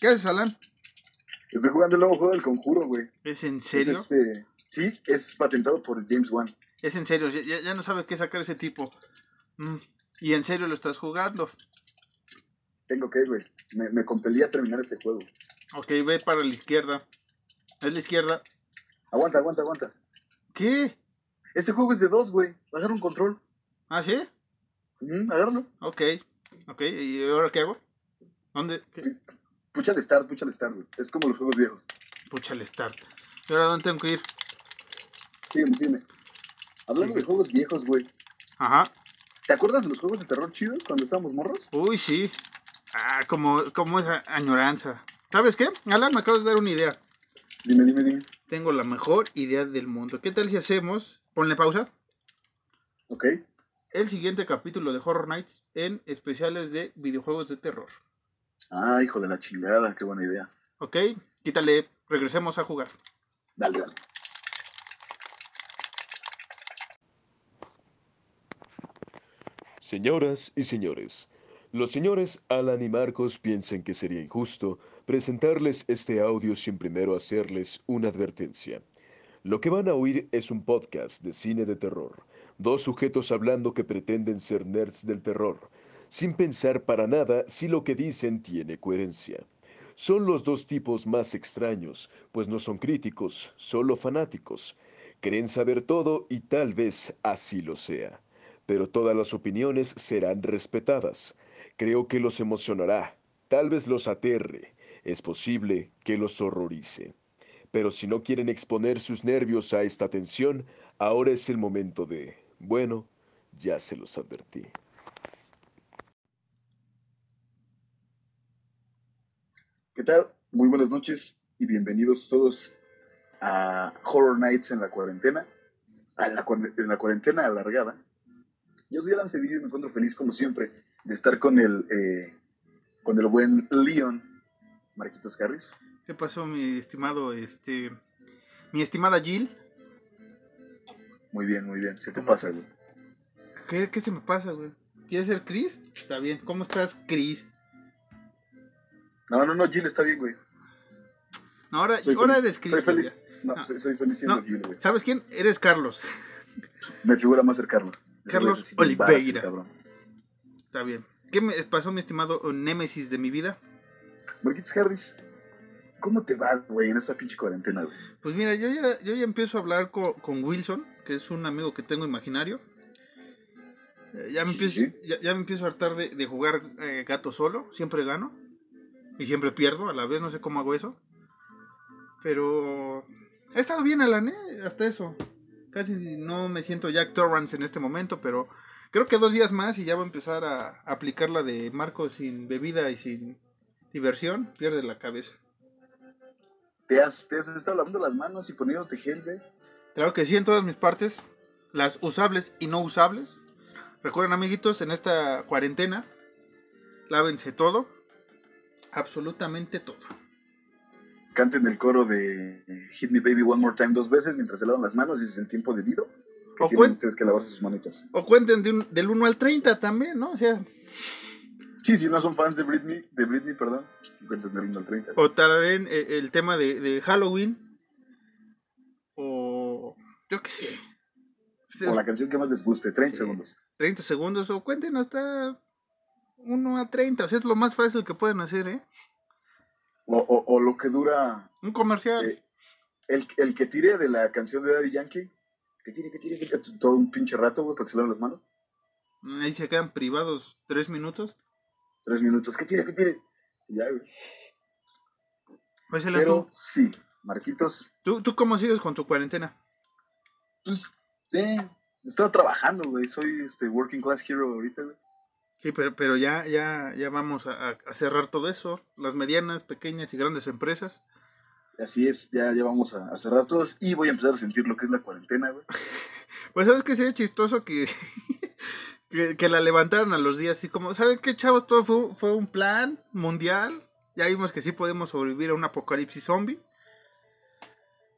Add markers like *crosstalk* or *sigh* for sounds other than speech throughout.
¿Qué haces, Alan? Estoy jugando el nuevo juego del conjuro, güey. ¿Es en Es serio? este... Sí, es patentado por James Wan. Es en serio, ya, no sabe qué sacar ese tipo. Mm, Y en serio lo estás jugando. Tengo que, güey. Me, me compelí a terminar este juego. Ok, ve para la izquierda. Es la izquierda. Aguanta, aguanta, aguanta. ¿Qué? Este juego es de dos, güey. Agarra un control. ¿Ah, sí? Agárralo. Ok. Ok, ¿y ahora qué hago? ¿Dónde? ¿Qué? Púchale start, púchale start, güey. Es como los juegos viejos. Pucha, el start. ¿Y ahora dónde tengo que ir? Sígueme, sígueme. Hablando Sí. de juegos viejos, güey. Ajá. ¿Te acuerdas de los juegos de terror chidos cuando estábamos morros? Uy, sí. Ah, como, como esa añoranza. ¿Sabes qué? Alan, me acabas de dar una idea. Dime, dime, dime. Tengo la mejor idea del mundo. ¿Qué tal si hacemos, ponle pausa, Ok. el siguiente capítulo de Horror Nights en especiales de videojuegos de terror? Ah, hijo de la chingada. Qué buena idea. ¿Ok? Quítale, regresemos a jugar. Dale, dale. Señoras y señores, los señores Alan y Marcos piensan que sería injusto presentarles este audio sin primero hacerles una advertencia. Lo que van a oír es un podcast de cine de terror, dos sujetos hablando que pretenden ser nerds del terror, sin pensar para nada si lo que dicen tiene coherencia. Son los dos tipos más extraños, pues no son críticos, solo fanáticos. Creen saber todo y tal vez así lo sea pero todas las opiniones serán respetadas. Creo que los emocionará, tal vez los aterre, es posible que los horrorice. Pero si no quieren exponer sus nervios a esta tensión, ahora es el momento de... Bueno, ya se los advertí. ¿Qué tal? Muy buenas noches y bienvenidos todos a Horror Nights en la cuarentena. A la, cuar- en la cuarentena alargada. Yo soy Alan Cedillo y me encuentro feliz como siempre de estar con el, eh, con el buen Leon Marquitos Harris. ¿Qué pasó, mi estimado, este, mi estimada Jill? Muy bien, muy bien. ¿Se te ¿Cómo pasa, estás? güey? ¿Qué, qué se me pasa, güey? ¿Quieres ser Chris? Está bien. ¿Cómo estás, Chris? No, no, no, Jill está bien, güey. No, ahora, Soy ahora feliz. eres Chris. Soy feliz. No, No. Soy, soy feliz siendo No. Jill, güey. ¿Sabes quién? Eres Carlos. Me figura más ser Carlos. Carlos Oliveira. cabrón. Está bien. ¿Qué me pasó, mi estimado Némesis de mi vida? Marquitos Harris, ¿cómo te va, güey, en esta pinche cuarentena, güey? Pues mira, yo ya, yo ya empiezo a hablar co- con, Wilson, que es un amigo que tengo imaginario. Eh, ya, me Sí, empiezo, sí. ya, ya me empiezo a hartar de, de jugar eh, gato solo. Siempre gano. Y siempre pierdo a la vez, no sé cómo hago eso. Pero he estado bien, Alan, ¿eh? Hasta eso. Casi no me siento Jack Torrance en este momento, pero creo que dos días más y ya voy a empezar a aplicar la de Marco sin bebida y sin diversión. Pierde la cabeza. ¿Te has, te has estado lavando las manos y poniéndote gel, güey? Claro que sí, en todas mis partes, las usables y no usables. Recuerden, amiguitos, en esta cuarentena, lávense todo, absolutamente todo. Canten el coro de eh, Hit Me Baby One More Time dos veces mientras se lavan las manos y es el tiempo debido. Que O tienen cuen- ustedes que lavarse sus manitas. O cuenten de un- del 1 al 30 también, ¿no? O sea, Sí, si no son fans de Britney, de Britney, perdón, cuenten del 1 al 30. o tararen el, el tema de, de Halloween, o yo qué sé. O la canción que más les guste, 30 Sí. segundos. 30 segundos, o cuenten hasta 1 a 30, o sea, es lo más fácil que pueden hacer, ¿eh? O, o- o lo que dura Un comercial. eh, el, el que tire de la canción de Daddy Yankee. Que tire, que tire, que tire todo un pinche rato, güey, para que se laven las manos. Ahí se quedan privados 3 minutos. Tres minutos, que tire, que tire. Ya, güey. Pues Pero tú, sí, Marquitos, ¿tú, ¿tú cómo sigues con tu cuarentena? pues, he estado trabajando, güey. Soy este working class hero ahorita, güey. Sí, pero, pero ya, ya, ya vamos a, a cerrar todo eso. Las medianas, pequeñas y grandes empresas. Así es, ya, ya vamos a, a cerrar todos y voy a empezar a sentir lo que es la cuarentena, güey. *laughs* Pues sabes que sería chistoso que, *laughs* que, que la levantaran a los días así como, ¿saben qué chavos? Todo fue, fue un plan mundial. Ya vimos que sí podemos sobrevivir a un apocalipsis zombie.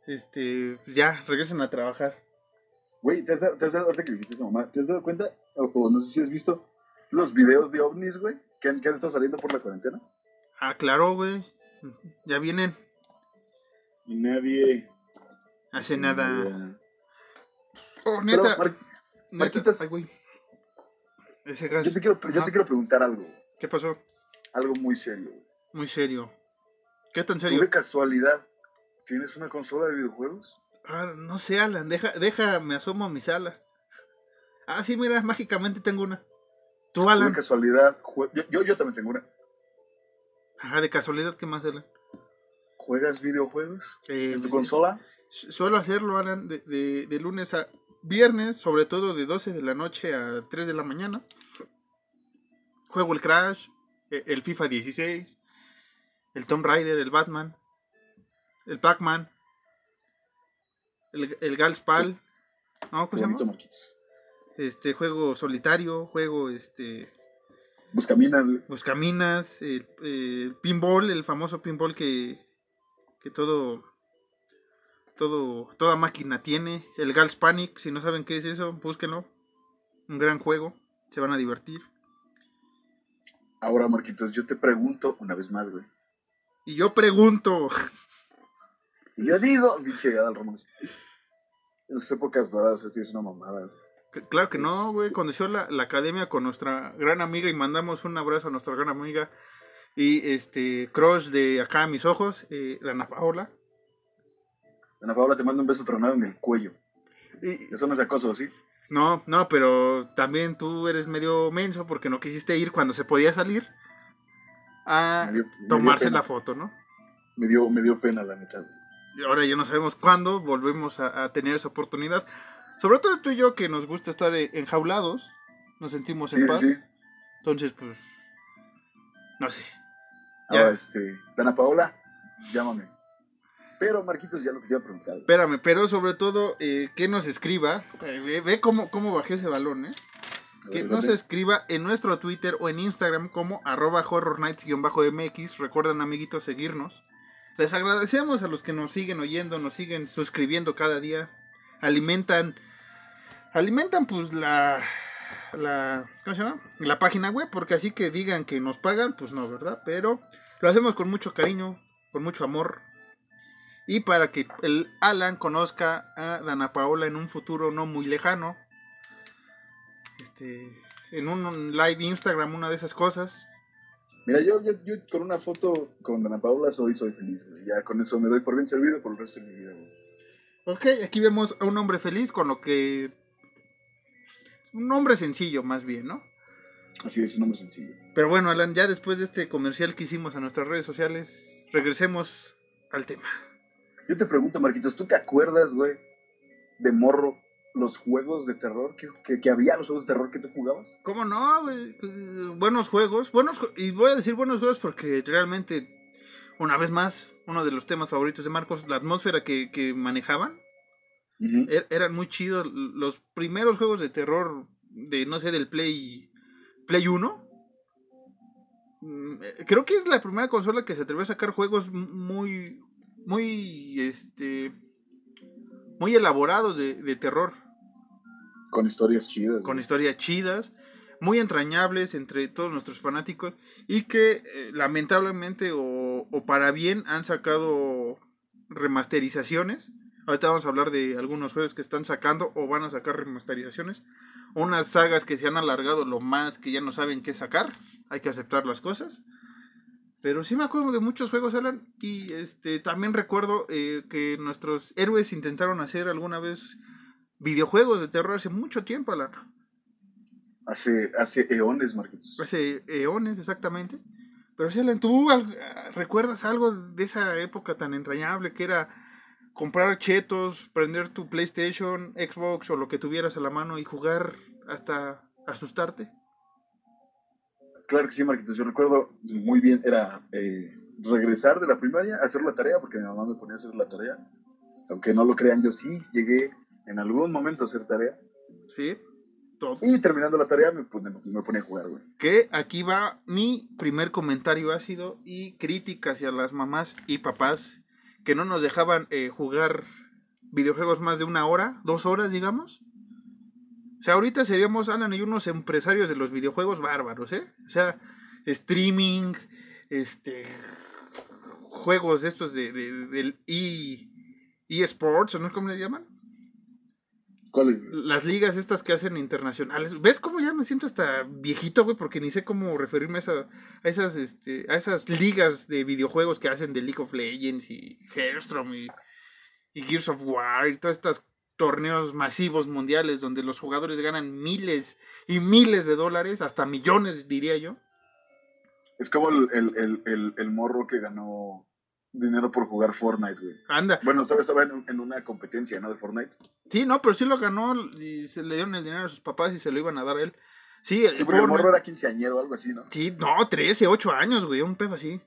Este, pues ya, regresen a trabajar. Güey, ¿te has, dado- te has dado, ahorita que dijiste eso, mamá, ¿te has dado cuenta? O, o no sé si has visto los videos de ovnis, güey, que han, que han estado saliendo por la cuarentena. Ah, claro, güey. Ya vienen. Y nadie. Hace nada. Oh, Pero, neta. Mar- neta. Marquitas. Ay, güey. Ese gas. yo, te quiero, yo te quiero preguntar algo. ¿Qué pasó? Algo muy serio. Muy serio. ¿Qué tan ¿Tú serio? de casualidad tienes una consola de videojuegos? Ah, no sé, Alan. Deja, deja, me asomo a mi sala. Ah, sí, mira, mágicamente tengo una. ¿Tú, ¿Tú de casualidad? Yo, yo, yo también tengo una. Ajá, de casualidad, ¿qué más, Alan? ¿Juegas videojuegos Eh, en tu consola? Su- Suelo hacerlo, Alan, de, de, de lunes a viernes, sobre todo de 12 de la noche a 3 de la mañana. Juego el Crash, e- el FIFA 16, el Tomb Raider, el Batman, el Pac-Man, el, el Galspal, ¿Cómo se llama? Este, juego solitario, juego este, Buscaminas, güey. Buscaminas, el, el pinball, el famoso pinball que, que todo, todo, toda máquina tiene. El Gals Panic, si no saben qué es eso, búsquenlo. Un gran juego, se van a divertir. Ahora, Marquitos, yo te pregunto una vez más, güey. Y yo pregunto, Y yo digo, pinche Adal Ramos. En sus épocas doradas, güey, es una mamada. güey. Claro que no, güey, cuando hizo la, la academia con nuestra gran amiga y mandamos un abrazo a nuestra gran amiga y este crush de acá a mis ojos, eh, Dana Paola. Ana Paula te manda un beso tronado en el cuello. Y, Eso no es acoso, ¿sí? No, no, pero también tú eres medio menso porque no quisiste ir cuando se podía salir a Me dio- me dio tomarse la foto, ¿no? Me dio, me dio pena, la güey. Y ahora ya no sabemos cuándo volvemos a, a tener esa oportunidad. Sobre todo tú y yo que nos gusta estar eh, enjaulados, nos sentimos en Sí, paz. sí. Entonces, pues, no sé. Ahora, Ya. este, Dana Paola, llámame. Pero, Marquitos, ya lo que te iba a preguntar. Espérame, pero sobre todo eh, que nos escriba. eh, ve cómo, cómo bajé ese balón, ¿eh? Que nos escriba en nuestro Twitter o en Instagram como arroba horrornights-mx. Recuerden, amiguitos, seguirnos. Les agradecemos a los que nos siguen oyendo, nos siguen suscribiendo cada día. Alimentan, alimentan pues la, la, ¿cómo se llama? La página web, porque así que digan que nos pagan, pues no, ¿verdad? Pero lo hacemos con mucho cariño, con mucho amor. Y para que el Alan conozca a Dana Paola en un futuro no muy lejano este, en un live Instagram, una de esas cosas. Mira, yo, yo, yo con una foto con Dana Paola soy, soy feliz, güey. Ya con eso me doy por bien servido por el resto de mi vida, güey. Ok, aquí vemos a un hombre feliz con lo que... Un hombre sencillo, más bien, ¿no? Así es, un nombre sencillo. Pero bueno, Alan, ya después de este comercial que hicimos a nuestras redes sociales, regresemos al tema. Yo te pregunto, Marquitos, ¿tú te acuerdas, güey, de morro, los juegos de terror que, que, que había, los juegos de terror que tú jugabas? ¿Cómo no? güey? Buenos juegos, buenos y voy a decir buenos juegos porque realmente, una vez más, uno de los temas favoritos de Marcos, la atmósfera que, que manejaban, Er- eran muy chidos los primeros juegos de terror de no sé del Play Play 1 Mm, eh, creo que es la primera consola que se atrevió a sacar juegos muy muy este muy elaborados de, de terror Con historias chidas. con historias chidas muy entrañables entre todos nuestros fanáticos y que eh, lamentablemente o, o para bien han sacado remasterizaciones. Ahorita vamos a hablar de algunos juegos que están sacando o van a sacar remasterizaciones. Unas sagas que se han alargado lo más que ya no saben qué sacar. Hay que aceptar las cosas. Pero sí me acuerdo de muchos juegos, Alan. Y este también recuerdo eh, que nuestros héroes intentaron hacer alguna vez videojuegos de terror hace mucho tiempo, Alan. Hace, hace eones, Marquitos. Hace eones, exactamente. Pero sí, Alan, ¿tú recuerdas algo de esa época tan entrañable que era comprar chetos, prender tu PlayStation, Xbox o lo que tuvieras a la mano y jugar hasta asustarte? Claro que sí, Marquitos. Yo recuerdo muy bien, era eh, regresar de la primaria, hacer la tarea, porque mi mamá me ponía a hacer la tarea. Aunque no lo crean, yo sí llegué en algún momento a hacer tarea. ¿Sí? Todo. Y terminando la tarea me, pone- me ponía a jugar, güey. Que aquí va mi primer comentario ácido y crítica hacia las mamás y papás que no nos dejaban eh, jugar videojuegos más de una hora, dos horas, digamos. O sea, ahorita seríamos, Alan y unos empresarios de los videojuegos bárbaros, ¿eh? O sea, streaming, este, juegos estos de, de- del e, eSports, ¿o no cómo le llaman? Las ligas estas que hacen internacionales. ¿Ves cómo ya me siento hasta viejito, güey? Porque ni sé cómo referirme a, esa- a esas, este, a esas ligas de videojuegos que hacen de League of Legends y Hearthstone y, y Gears of War y todos estos torneos masivos mundiales donde los jugadores ganan miles y miles de dólares, hasta millones, diría yo. Es como el, el, el, el morro que ganó dinero por jugar Fortnite, güey. Anda. Bueno, estaba, estaba en, en una competencia, ¿no? De Fortnite. Sí, no, pero sí lo ganó y se le dieron el dinero a sus papás y se lo iban a dar a él. Sí, el Sí, porque el morro era quinceañero o algo así, ¿no? Sí, no, 13, 8 años, güey, un pedo así.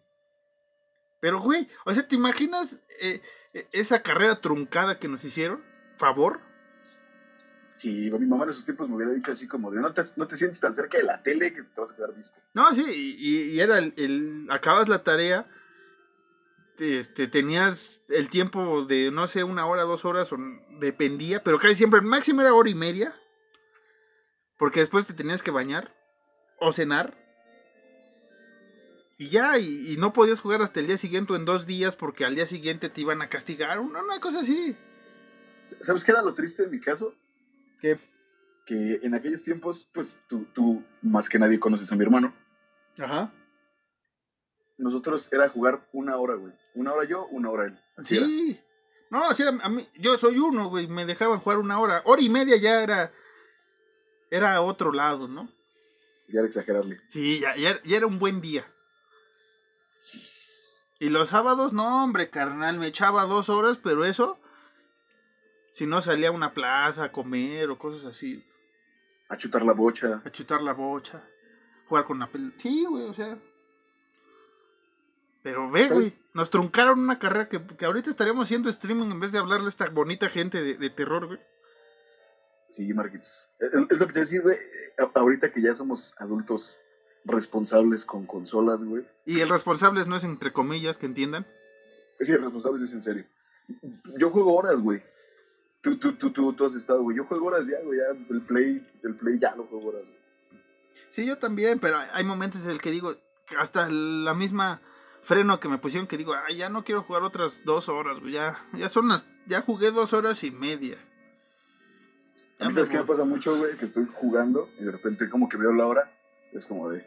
Pero, güey, o sea, ¿te imaginas eh, eh, esa carrera truncada que nos hicieron? ¿Favor? Sí, mi mamá en esos tiempos me hubiera dicho así como de no te, no te sientes tan cerca de la tele que te vas a quedar visco. No, sí, y, era el, el- Acabas la tarea, este, tenías el tiempo de, no sé, una hora, dos horas, o dependía, pero casi siempre, el máximo era hora y media, porque después te tenías que bañar o cenar. Y ya, y, y no podías jugar hasta el día siguiente o en dos días porque al día siguiente te iban a castigar, una, una cosa así. ¿Sabes qué era lo triste en mi caso? Que, Que en aquellos tiempos, pues tú, tú más que nadie conoces a mi hermano. ajá. Nosotros era jugar una hora, güey. Una hora yo, una hora él. Así era. Sí. No, sí, a a mí, yo soy uno, güey, me dejaban jugar una hora. Hora y media ya era, era otro lado, ¿no? Ya era exagerarle. Sí, ya, ya, ya era un buen día. Y los sábados, no, hombre, carnal, me echaba dos horas, pero eso, si no salía a una plaza a comer o cosas así, A chutar la bocha. a chutar la bocha, jugar con la pelota. Sí, güey, o sea. Pero ve, güey, nos truncaron una carrera que, que ahorita estaríamos haciendo streaming en vez de hablarle a esta bonita gente de, de terror, güey. Sí, Marquitos. Es, lo que te decía, güey. Ahorita que ya somos adultos responsables con consolas, güey. Y el responsable no es entre comillas, que entiendan. Es decir, responsables es en serio. Yo juego horas, güey. Tú, tú, tú, tú, tú has estado, güey. Yo juego horas ya, güey. Ya el play, el play ya lo juego horas, güey. Sí, yo también, pero hay- hay momentos en el que digo, que hasta la misma freno que me pusieron, que digo, ay, ya no quiero jugar otras dos horas, ya, ya son las, ya jugué dos horas y media. A mí, ¿sabes qué me pasa mucho, güey? Que estoy jugando y de repente como que veo la hora. Es como de,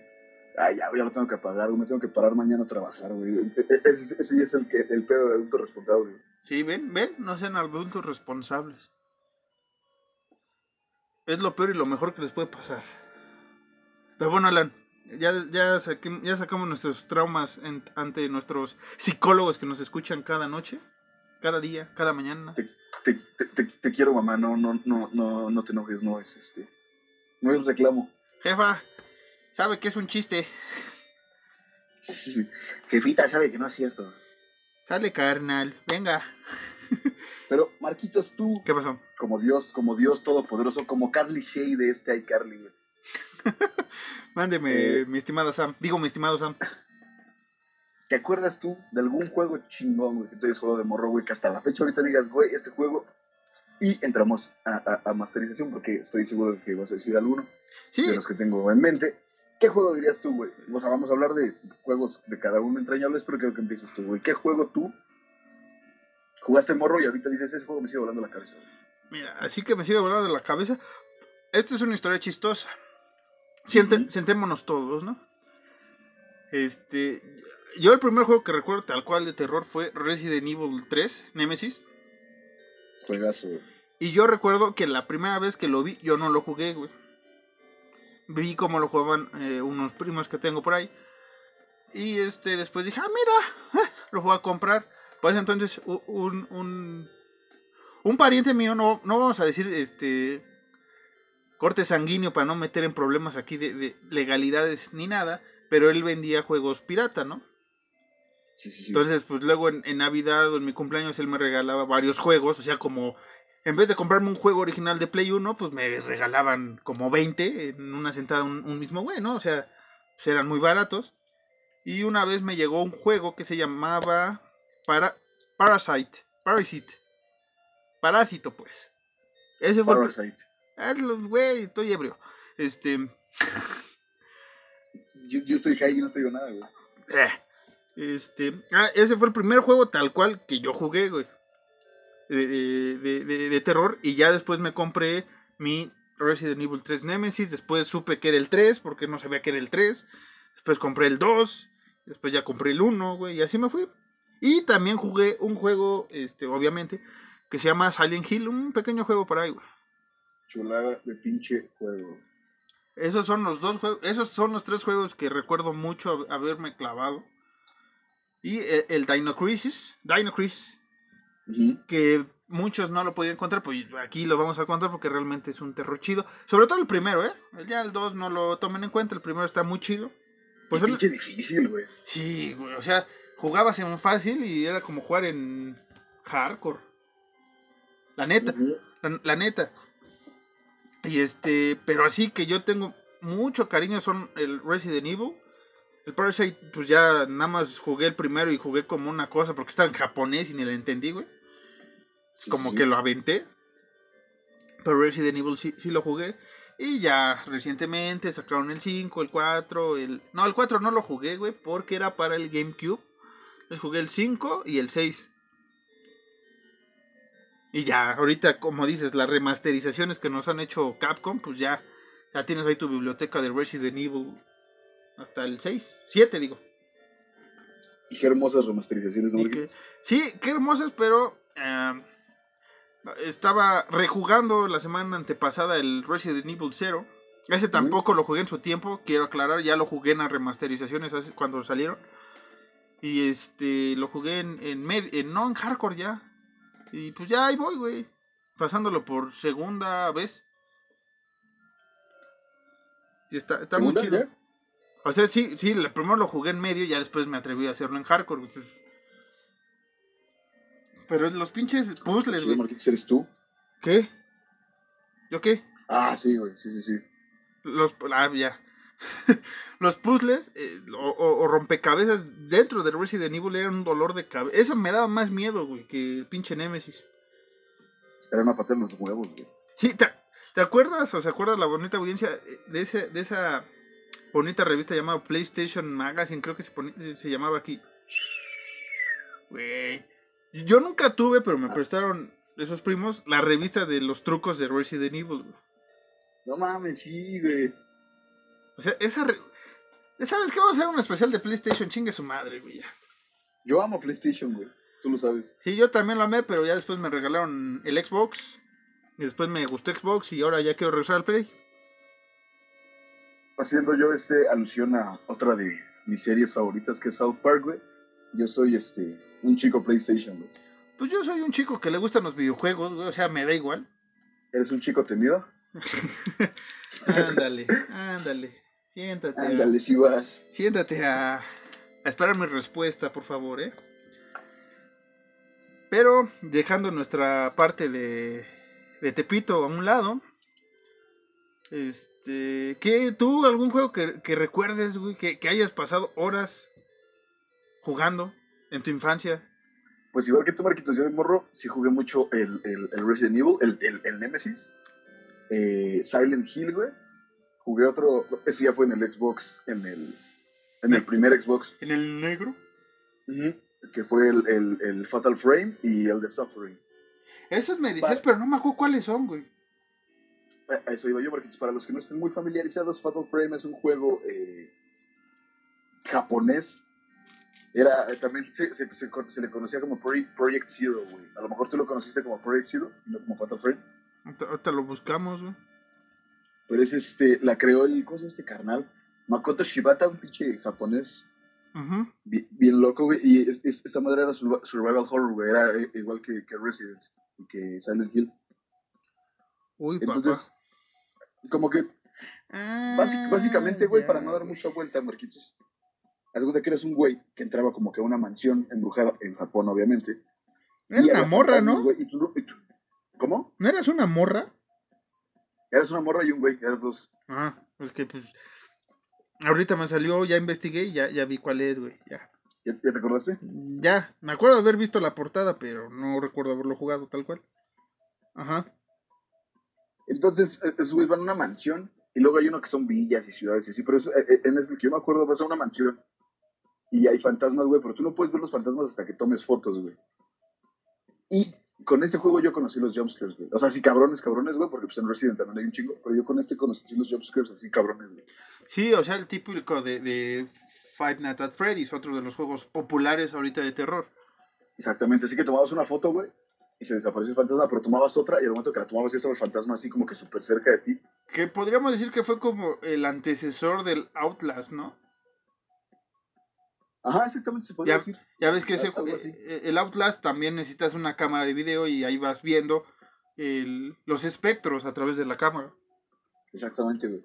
ay, ya, ya lo tengo que apagar, güey. Me tengo que parar mañana a trabajar, güey. E- e- Ese, ese ya es el, que, el pedo de adulto responsable, güey. Sí, ven, ven, no sean adultos responsables. Es lo peor y lo mejor que les puede pasar. Pero bueno, Alan, ya, ya, ya sacamos nuestros traumas en- ante nuestros psicólogos que nos escuchan cada noche, cada día, cada mañana. Te, te, te, te quiero, mamá. No, no, no, no, no te enojes. No es este. No es reclamo. Jefa, sabe que es un chiste. *laughs* Jefita sabe que no es cierto. Sale, carnal, venga. *laughs* Pero, Marquitos, tú, ¿Qué pasó? como Dios, como Dios todopoderoso, como Carly Shay de este iCarly. *laughs* Mándeme, Eh. mi estimada Sam. Digo, mi estimado Sam. ¿Te acuerdas tú de algún juego chingón, güey, que te hayas jugado de morro, güey, que hasta la fecha ahorita digas, güey, este juego? Y entramos a, a- a masterización, porque estoy seguro de que vas a decir alguno Sí, de los que tengo en mente. ¿Qué juego dirías tú, güey? O sea, vamos a hablar de juegos de cada uno entrañables, pero quiero que empieces tú, güey. ¿Qué juego tú jugaste morro y ahorita dices, ese juego me sigue volando la cabeza? güey"? mira, así que me sigue volando de la cabeza. Esta es una historia chistosa. Siente-. Sentémonos todos, ¿no? Este. Yo el primer juego que recuerdo tal cual de terror fue Resident Evil 3, Nemesis. Juegazo. Y yo recuerdo que la primera vez que lo vi, yo no lo jugué, güey. Vi cómo lo jugaban eh, unos primos que tengo por ahí. Y este, después dije, ah, mira, eh, lo voy a comprar. Pues entonces, un, un, un pariente mío, no, no vamos a decir este corte sanguíneo para no meter en problemas aquí de, de legalidades ni nada, pero él vendía juegos pirata, ¿no? Sí, sí, sí. Entonces, pues luego en, en Navidad o en mi cumpleaños él me regalaba varios juegos, o sea, como en vez de comprarme un juego original de Play 1, pues me regalaban como 20 en una sentada un, un mismo güey, ¿no? O sea, pues eran muy baratos. Y una vez me llegó un juego que se llamaba para, Parasite, Parasite, Parásito, pues. Ese fue el, Parasite. Hazlo, güey, estoy ebrio. Este, Yo, yo estoy high y no te digo nada, güey. eh, Este, ah, ese fue el primer juego tal cual que yo jugué, güey. De, de- de- de terror. Y ya después me compré mi Resident Evil 3 Nemesis. Después supe que era el 3 porque no sabía que era el 3. Después compré el 2. Después ya compré el 1, güey. Y así me fui. Y también jugué un juego, este, obviamente, que se llama Silent Hill. Un pequeño juego por ahí, güey. Chulada de pinche juego. Esos son los dos juegos, esos son los tres juegos que recuerdo mucho hab- haberme clavado. Y el, el Dino Crisis, Dino Crisis, que muchos no lo podían encontrar, pues aquí lo vamos a encontrar porque realmente es un terror chido. Sobre todo el primero, ¿eh? Ya el 2 no lo tomen en cuenta, el primero está muy chido. Pues el- pinche difícil, güey. sí, güey, o sea, jugabas en fácil y era como jugar en hardcore. La neta. La neta. Y este, pero así que yo tengo mucho cariño son el Resident Evil. El Parasite, pues ya nada más jugué el primero y jugué como una cosa porque estaba en japonés y ni le entendí, güey. Sí, como sí. que lo aventé. Pero Resident Evil sí, sí lo jugué. Y ya recientemente sacaron el 5, el 4, el... No, el 4 no lo jugué, güey, porque era para el GameCube. Entonces jugué el 5 y el 6. Y ya, ahorita, como dices, las remasterizaciones que nos han hecho Capcom, pues ya, ya tienes ahí tu biblioteca de Resident Evil hasta el 6, 7 digo. Y qué hermosas remasterizaciones, ¿no? Que- sí, qué hermosas, pero eh, estaba rejugando la semana antepasada el Resident Evil 0. Ese tampoco lo jugué en su tiempo, quiero aclarar, ya lo jugué en las remasterizaciones cuando salieron. Y este, lo jugué en, en, med- en no en hardcore ya. Y pues ya ahí voy, güey. Pasándolo por segunda vez. Y está, está muy ¿Segunda, chido. ya? O sea, sí, sí, primero lo jugué en medio y ya después me atreví a hacerlo en hardcore. güey. Pero los pinches puzzles, güey. ¿eres tú? ¿Qué? ¿Yo qué? Ah, sí, güey, sí, sí, sí. Los, ah, ya. *laughs* los puzzles eh, o, o- o rompecabezas dentro de Resident Evil eran un dolor de cabeza. Eso me daba más miedo, güey, que el pinche Nemesis. Era una patada en los huevos, güey. Sí, ¿te, te acuerdas o se acuerda la bonita audiencia de, ese, de esa bonita revista llamada PlayStation Magazine? Creo que se, eh, se llamaba aquí. Güey. Yo nunca tuve, pero me prestaron esos primos la revista de los trucos de Resident Evil. güey. No mames, sí, güey. O sea, esa... re- ¿Sabes qué? Vamos a hacer un especial de PlayStation. Chingue su madre, güey. Yo amo PlayStation, güey. Tú lo sabes. Sí, yo también lo amé, pero ya después me regalaron el Xbox. Y después me gustó Xbox y ahora ya quiero regresar al Play. Haciendo yo este alusión a otra de mis series favoritas que es South Park, güey. Yo soy este un chico PlayStation, güey. Pues yo soy un chico que le gustan los videojuegos, güey, o sea, me da igual. ¿Eres un chico temido? *laughs* Ándale, ándale. Siéntate. Ándale, si vas. siéntate a, a esperar mi respuesta, por favor, ¿eh? Pero dejando nuestra parte de, de Tepito a un lado, este, ¿qué, tú algún juego que, que recuerdes, güey, que, que hayas pasado horas jugando en tu infancia? Pues igual que tú, Marquitos, yo de morro sí jugué mucho el, el, el Resident Evil, el, el, el Nemesis, eh, Silent Hill, güey. Jugué otro, eso ya fue en el Xbox, en el, en el primer Xbox, ¿En el negro? que fue el, el, el Fatal Frame y el The Suffering. Esos me Pa- pero no me acuerdo cuáles son, güey. A eso iba yo, Marquitos. Para los que no estén muy familiarizados, Fatal Frame es un juego eh, japonés. Era, eh, también se, se- se se le conocía como Project Zero, güey. A lo mejor tú lo conociste como Project Zero, y no como Fatal Frame. Ahorita lo buscamos, güey. Pero es este, la creó el, ¿cómo llama este carnal? Makoto Shibata, un pinche japonés bi- bien, loco, güey. Y es, es- esta madre era survi- survival horror, güey. Era eh, igual que, que Resident y que Silent Hill. Uy, Entonces, como que. Básic- básicamente, güey, Ah, para no dar mucha vuelta, Marquitos. Haz cuenta que eres un güey que entraba como que a una mansión embrujada en Japón, obviamente. Era una morra, ¿no? güey, y tú- y tú- ¿Cómo? ¿No eras una morra? Eras una morra y un güey, eras dos. Ah, es que pues. Ahorita me salió, ya investigué y ya, ya vi cuál es, güey. Ya. ¿Ya, ya te acordaste? Ya, me acuerdo de haber visto la portada, pero no recuerdo haberlo jugado tal cual. Ajá. Entonces, eh, esos güeyes van a una mansión y luego hay uno que son villas y ciudades y así, pero eso, eh, eh, en ese que yo me acuerdo, vas a una mansión y hay fantasmas, güey, pero tú no puedes ver los fantasmas hasta que tomes fotos, güey. Y con este juego yo conocí los jumpscares, güey. O sea, sí, cabrones, cabrones, güey, porque pues en Resident también hay un chingo, pero yo con este conocí los jumpscares así, cabrones, güey. Sí, o sea, el típico de, de Five Nights at Freddy's, otro de los juegos populares ahorita de terror. Exactamente, así que tomabas una foto, güey, y se desapareció el fantasma, pero tomabas otra y al momento que la tomabas ya estaba el fantasma así como que súper cerca de ti. Que podríamos decir que fue como el antecesor del Outlast, ¿no? Ajá, exactamente, se podría Ya, decir. ya ves que ese, eh, el Outlast también necesitas una cámara de video y ahí vas viendo el- los espectros a través de la cámara. Exactamente, güey.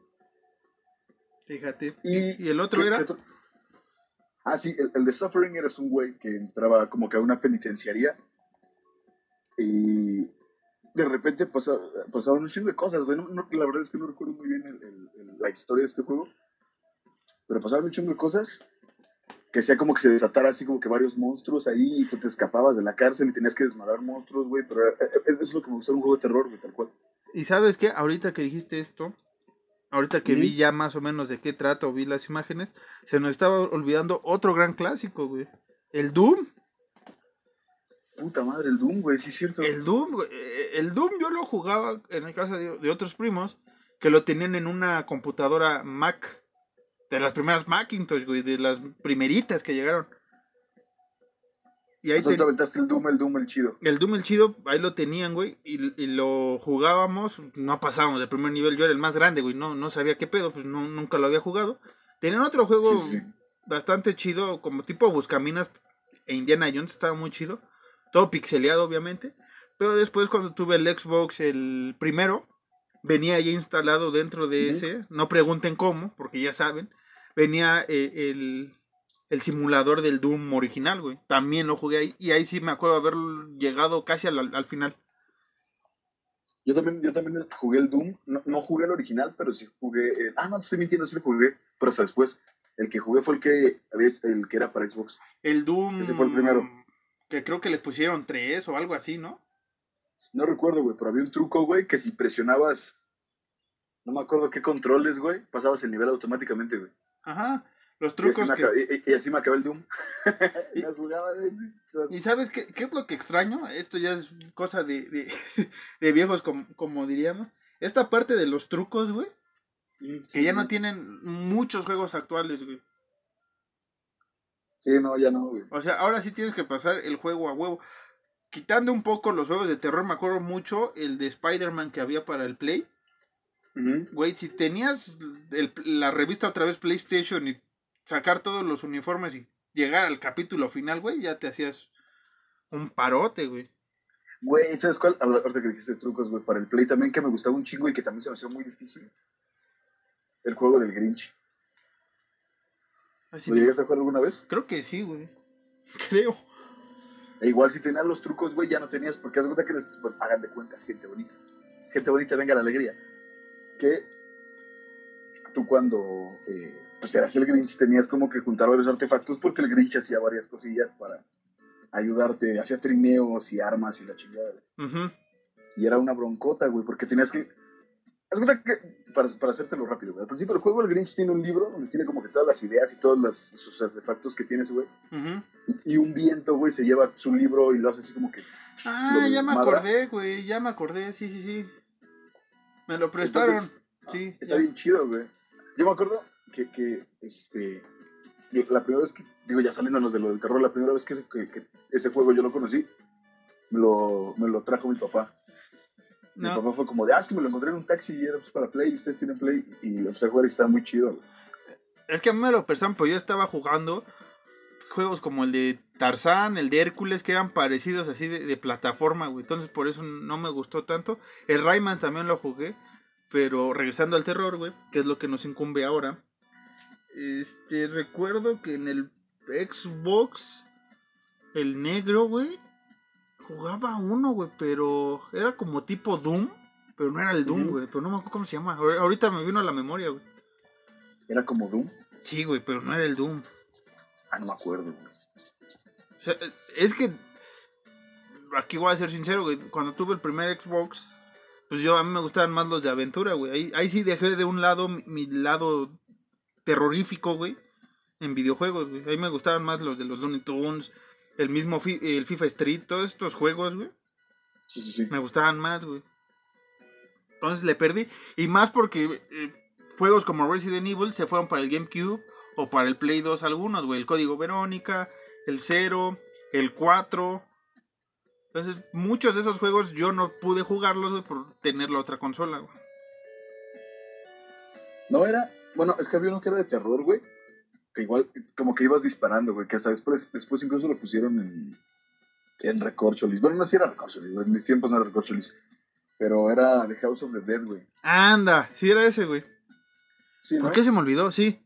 Fíjate. Y, ¿Y el otro ¿qué- era? qué? Ah, sí, el, el de Suffering eres un güey que entraba como que a una penitenciaría y de repente pasa- pasaban un chingo de cosas, güey. No- no- la verdad es que no recuerdo muy bien el- la historia de este juego, pero pasaban un chingo de cosas que hacía como que se desatara así como que varios monstruos ahí y tú te escapabas de la cárcel y tenías que desmadrar monstruos, güey. Pero era- es, es lo que me gusta de un juego de terror, güey, tal cual. ¿Y sabes qué? Ahorita que dijiste esto, ahorita que vi ya más o menos de qué trata o vi las imágenes, se nos estaba olvidando otro gran clásico, güey. El Doom. Puta madre, el Doom, güey, sí es cierto. El Doom, güey, eh, el Doom yo lo jugaba en caso de, de otros primos que lo tenían en una computadora Mac. De las primeras Macintosh, güey, de las primeritas que llegaron. Y ahí ten- te aventaste el Doom, el Doom, el chido. el Doom el chido, ahí lo tenían, güey, y, y lo jugábamos, no pasábamos del primer nivel, yo era el más grande, güey, no, no sabía qué pedo, pues no, nunca lo había jugado. Tenían otro juego Sí, sí, sí. bastante chido, como tipo Buscaminas e Indiana Jones, estaba muy chido, todo pixeleado obviamente, pero después cuando tuve el Xbox, el primero, venía ya instalado dentro de ese, no pregunten cómo, porque ya saben, venía eh, el, el simulador del Doom original, güey. También lo jugué ahí. Y ahí sí me acuerdo haber llegado casi al, al final. Yo también, yo también jugué el Doom, no, no jugué el original, pero sí jugué, el- ah, no, estoy mintiendo, sí lo jugué, pero hasta después, el que jugué fue el que, el que era para Xbox. El Doom. Ese fue el primero. Que creo que les pusieron tres o algo así, ¿no? No recuerdo, güey, pero había un truco, güey, que si presionabas, no me acuerdo qué controles, güey, pasabas el nivel automáticamente, güey. Ajá. Los Y así, trucos me que. acabé, y- y así me acabé el Doom. *laughs* Y- Las güey. ¿Y sabes qué, qué es lo que extraño? Esto ya es cosa de, de, *laughs* de viejos, como, como diríamos. Esta parte de los trucos, güey, que ya no tienen muchos juegos actuales, güey. Sí, no, ya no, güey. O sea, ahora sí tienes que pasar el juego a huevo. Quitando un poco los juegos de terror, me acuerdo mucho el de Spider-Man que había para el Play. Güey, si tenías el- la revista otra vez PlayStation y sacar todos los uniformes y llegar al capítulo final, güey, ya te hacías un parote, güey. Güey, ¿sabes cuál? Ahorita que dijiste trucos, güey, para el Play también que me gustaba un chingo y que también se me hacía muy difícil. El juego del Grinch. Así ¿Lo llegaste a jugar alguna vez? Creo que sí, güey. *laughs* Creo. E igual si tenías los trucos, güey, ya no tenías, porque haz cuenta que les hagan de cuenta, gente bonita. Gente bonita, venga la alegría. Que tú cuando eh, pues eras el Grinch tenías como que juntar varios artefactos porque el Grinch hacía varias cosillas para ayudarte, hacía trineos y armas y la chingada. Ujú. Y era una broncota, güey, porque tenías que... Haz cuenta que, para, para hacértelo rápido, güey, al principio del juego el Grinch tiene un libro donde tiene como que todas las ideas y todos los, sus artefactos que tiene ese güey. Ujú. Y, y un viento, güey, se lleva su libro y lo hace así como que Ah, ya me acordé, güey. Ya me acordé, sí, sí, sí. Me lo prestaron. Entonces, sí. Está ya. bien chido, güey. Yo me acuerdo que, que, este, la primera vez que, digo, ya saliéndonos de lo del terror, la primera vez que ese, que, que ese juego yo lo conocí, me lo, me lo trajo mi papá. Mi papá fue como de, ah, es que me lo encontré en un taxi y era pues, para Play, y ustedes tienen Play, y empecé a jugar y está muy chido, güey. Es que a mí me lo prestaron, pero yo estaba jugando juegos como el de Tarzán, el de Hércules, que eran parecidos así de, de plataforma, güey. Entonces por eso no me gustó tanto. El Rayman también lo jugué, pero regresando al terror, güey, que es lo que nos incumbe ahora. Este, recuerdo que en el Xbox, el negro, güey, jugaba uno, güey, pero era como tipo Doom, pero no era el Doom, güey, pero no me acuerdo cómo se llama. Ahor- Ahorita me vino a la memoria, güey. Era como Doom. Sí, güey, pero no era el Doom. Ah, no me acuerdo, güey. O sea, es- que aquí voy a ser sincero, güey. Cuando tuve el primer Xbox, pues yo a mí me gustaban más los de aventura, güey. Ahí, ahí sí dejé de un lado mi, mi lado terrorífico, güey. en videojuegos, güey. A mí me gustaban más los de los Looney Tunes, el mismo fi- el FIFA Street, todos estos juegos, güey. Sí, sí, sí. Me gustaban más, güey. Entonces le perdí. Y más porque eh, juegos como Resident Evil se fueron para el GameCube o para el Play 2 algunos, güey. El Código Verónica, el 0, el 4. Entonces, muchos de esos juegos yo no pude jugarlos, por tener la otra consola, güey. No era. Bueno, es que había uno que era de terror, güey. Que igual, como que ibas disparando, güey. Que hasta después, después incluso lo pusieron en. En Recorcholis. Bueno, no si era Recorcholis, güey. En mis tiempos no era Recorcholis. Pero era The House of the Dead, güey. Anda, sí era ese, güey. Sí, ¿no? ¿Por qué se me olvidó? Sí.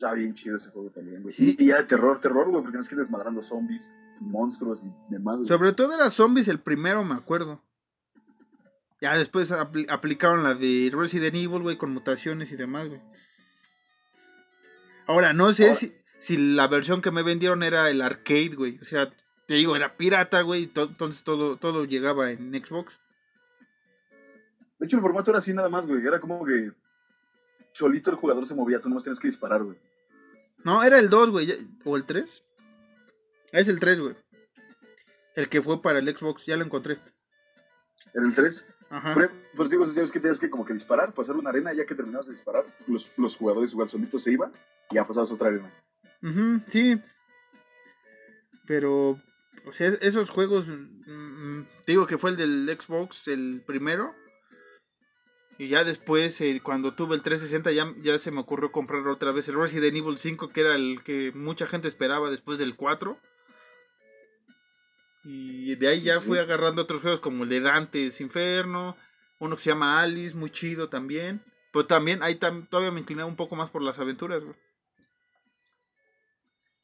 Estaba bien chido ese juego también, güey. Y, y era terror, terror, güey, porque tienes que ir desmadrando zombies, monstruos y demás, güey. Sobre todo era Zombies el primero, me acuerdo. Ya después apli- aplicaron la de Resident Evil, güey, con mutaciones y demás, güey. Ahora, no sé Ahora- si, si la versión que me vendieron era el arcade, güey. O sea, te digo, era pirata, güey. y to- entonces todo, todo llegaba en Xbox. De hecho, el formato era así nada más, güey. Era como que solito el jugador se movía, tú nomás tienes que disparar, güey. No, era el 2, güey. ¿O el 3? Es el 3, güey. El que fue para el Xbox, ya lo encontré. Era el 3. Ajá. Pero, pero digo, sabes que tenías que como que disparar, pasar una arena, ya que terminabas de disparar, los, los jugadores igual solitos se iban y ya pasabas otra arena. Ujú, sí. Pero, o sea, esos juegos, mm, te digo que fue el del Xbox el primero. Y ya después, eh, cuando tuve el 360, ya, ya se me ocurrió comprar otra vez el Resident Evil 5, que era el que mucha gente esperaba después del 4. Y de ahí ya fui agarrando otros juegos como el de Dante's Inferno, uno que se llama Alice, muy chido también. Pero también ahí tam- todavía me inclinaba un poco más por las aventuras, güey.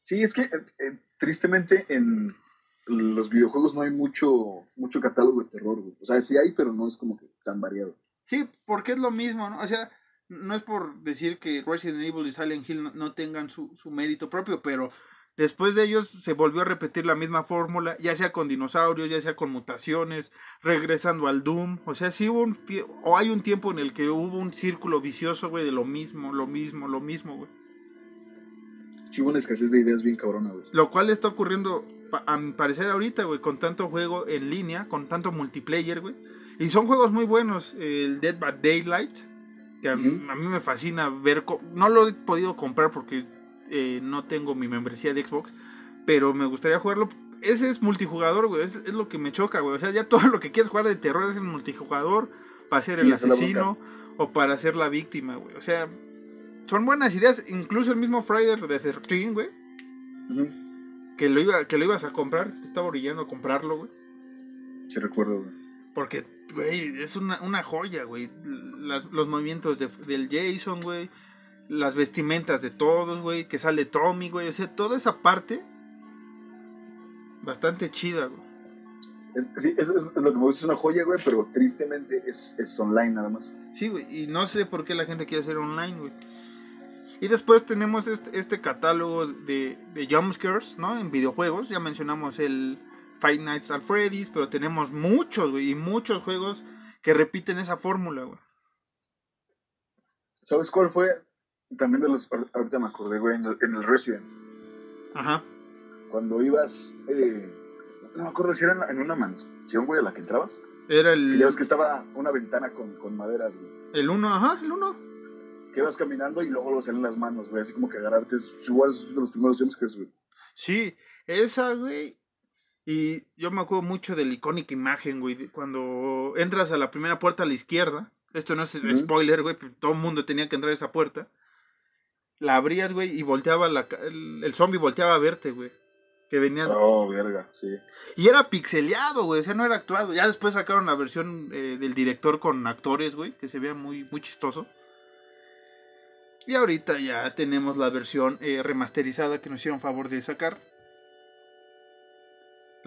Sí, es que eh, eh, tristemente en los videojuegos no hay mucho, mucho catálogo de terror, güey. O sea, sí hay, pero no es como que tan variado. Sí, porque es lo mismo, ¿no? O sea, no es por decir que Resident Evil y Silent Hill no, no tengan su, su mérito propio, pero después de ellos se volvió a repetir la misma fórmula, ya sea con dinosaurios, ya sea con mutaciones, regresando al Doom. O sea, sí hubo un o hay un tiempo en el que hubo un círculo vicioso, güey, de lo mismo, lo mismo, lo mismo, güey. Sí hubo una escasez de ideas bien cabrona, güey. Lo cual está ocurriendo, a mi parecer, ahorita, güey, con tanto juego en línea, con tanto multiplayer, güey. Y son juegos muy buenos. El Dead by Daylight, que a, mí- Ujú. a mí me fascina ver. No lo he podido comprar porque eh, no tengo mi membresía de Xbox, pero me gustaría jugarlo. Ese es multijugador, güey. Es, es lo que me choca, güey. O sea, ya todo *laughs* lo que quieres jugar de terror es el multijugador para ser Sí, el asesino o para ser la víctima, güey. O sea, son buenas ideas. Incluso el mismo Friday de 13, güey Ujú. que lo iba que lo ibas a comprar, te estaba orillando a comprarlo, güey. Sí recuerdo, güey. Porque, güey, es una, una joya, güey. Las- los movimientos de- del Jason, güey. Las vestimentas de todos, güey. Que sale Tommy, güey. O sea, toda esa parte. Bastante chida, güey. Es- sí, eso es, es lo que me gusta, es una joya, güey, pero tristemente es, es online nada más. Sí, güey. Y no sé por qué la gente quiere hacer online, güey. Y después tenemos este, este catálogo de, de jumpscares, ¿no? En videojuegos. Ya mencionamos el Five Nights at Freddy's, pero tenemos muchos, güey. Y muchos juegos que repiten esa fórmula, güey. ¿Sabes cuál fue? También de los. Ahorita me acordé, güey, en el, en el Resident. Ajá. Cuando ibas. Eh, no me acuerdo si era en, una mansión, güey, a la que entrabas. Era Y el, ya ves que estaba una ventana con, con maderas, güey. el 1, ajá, el 1. Que ibas caminando y luego lo salen las manos, güey. Así como que agarrarte. Es igual es de los primeros jumpscares, güey. Sí, esa, güey. Y yo me acuerdo mucho de la icónica imagen, güey, cuando entras a la primera puerta a la izquierda. Esto no es spoiler, güey, todo el mundo tenía que entrar a esa puerta. La abrías, güey, y volteaba la, el, el zombie volteaba a verte, güey. Que venía... Oh, verga, sí. Y era pixeleado, güey, o sea, no era actuado. Ya después sacaron la versión eh, del director con actores, güey, que se veía muy, muy chistoso. Y ahorita ya tenemos la versión eh, remasterizada que nos hicieron favor de sacar.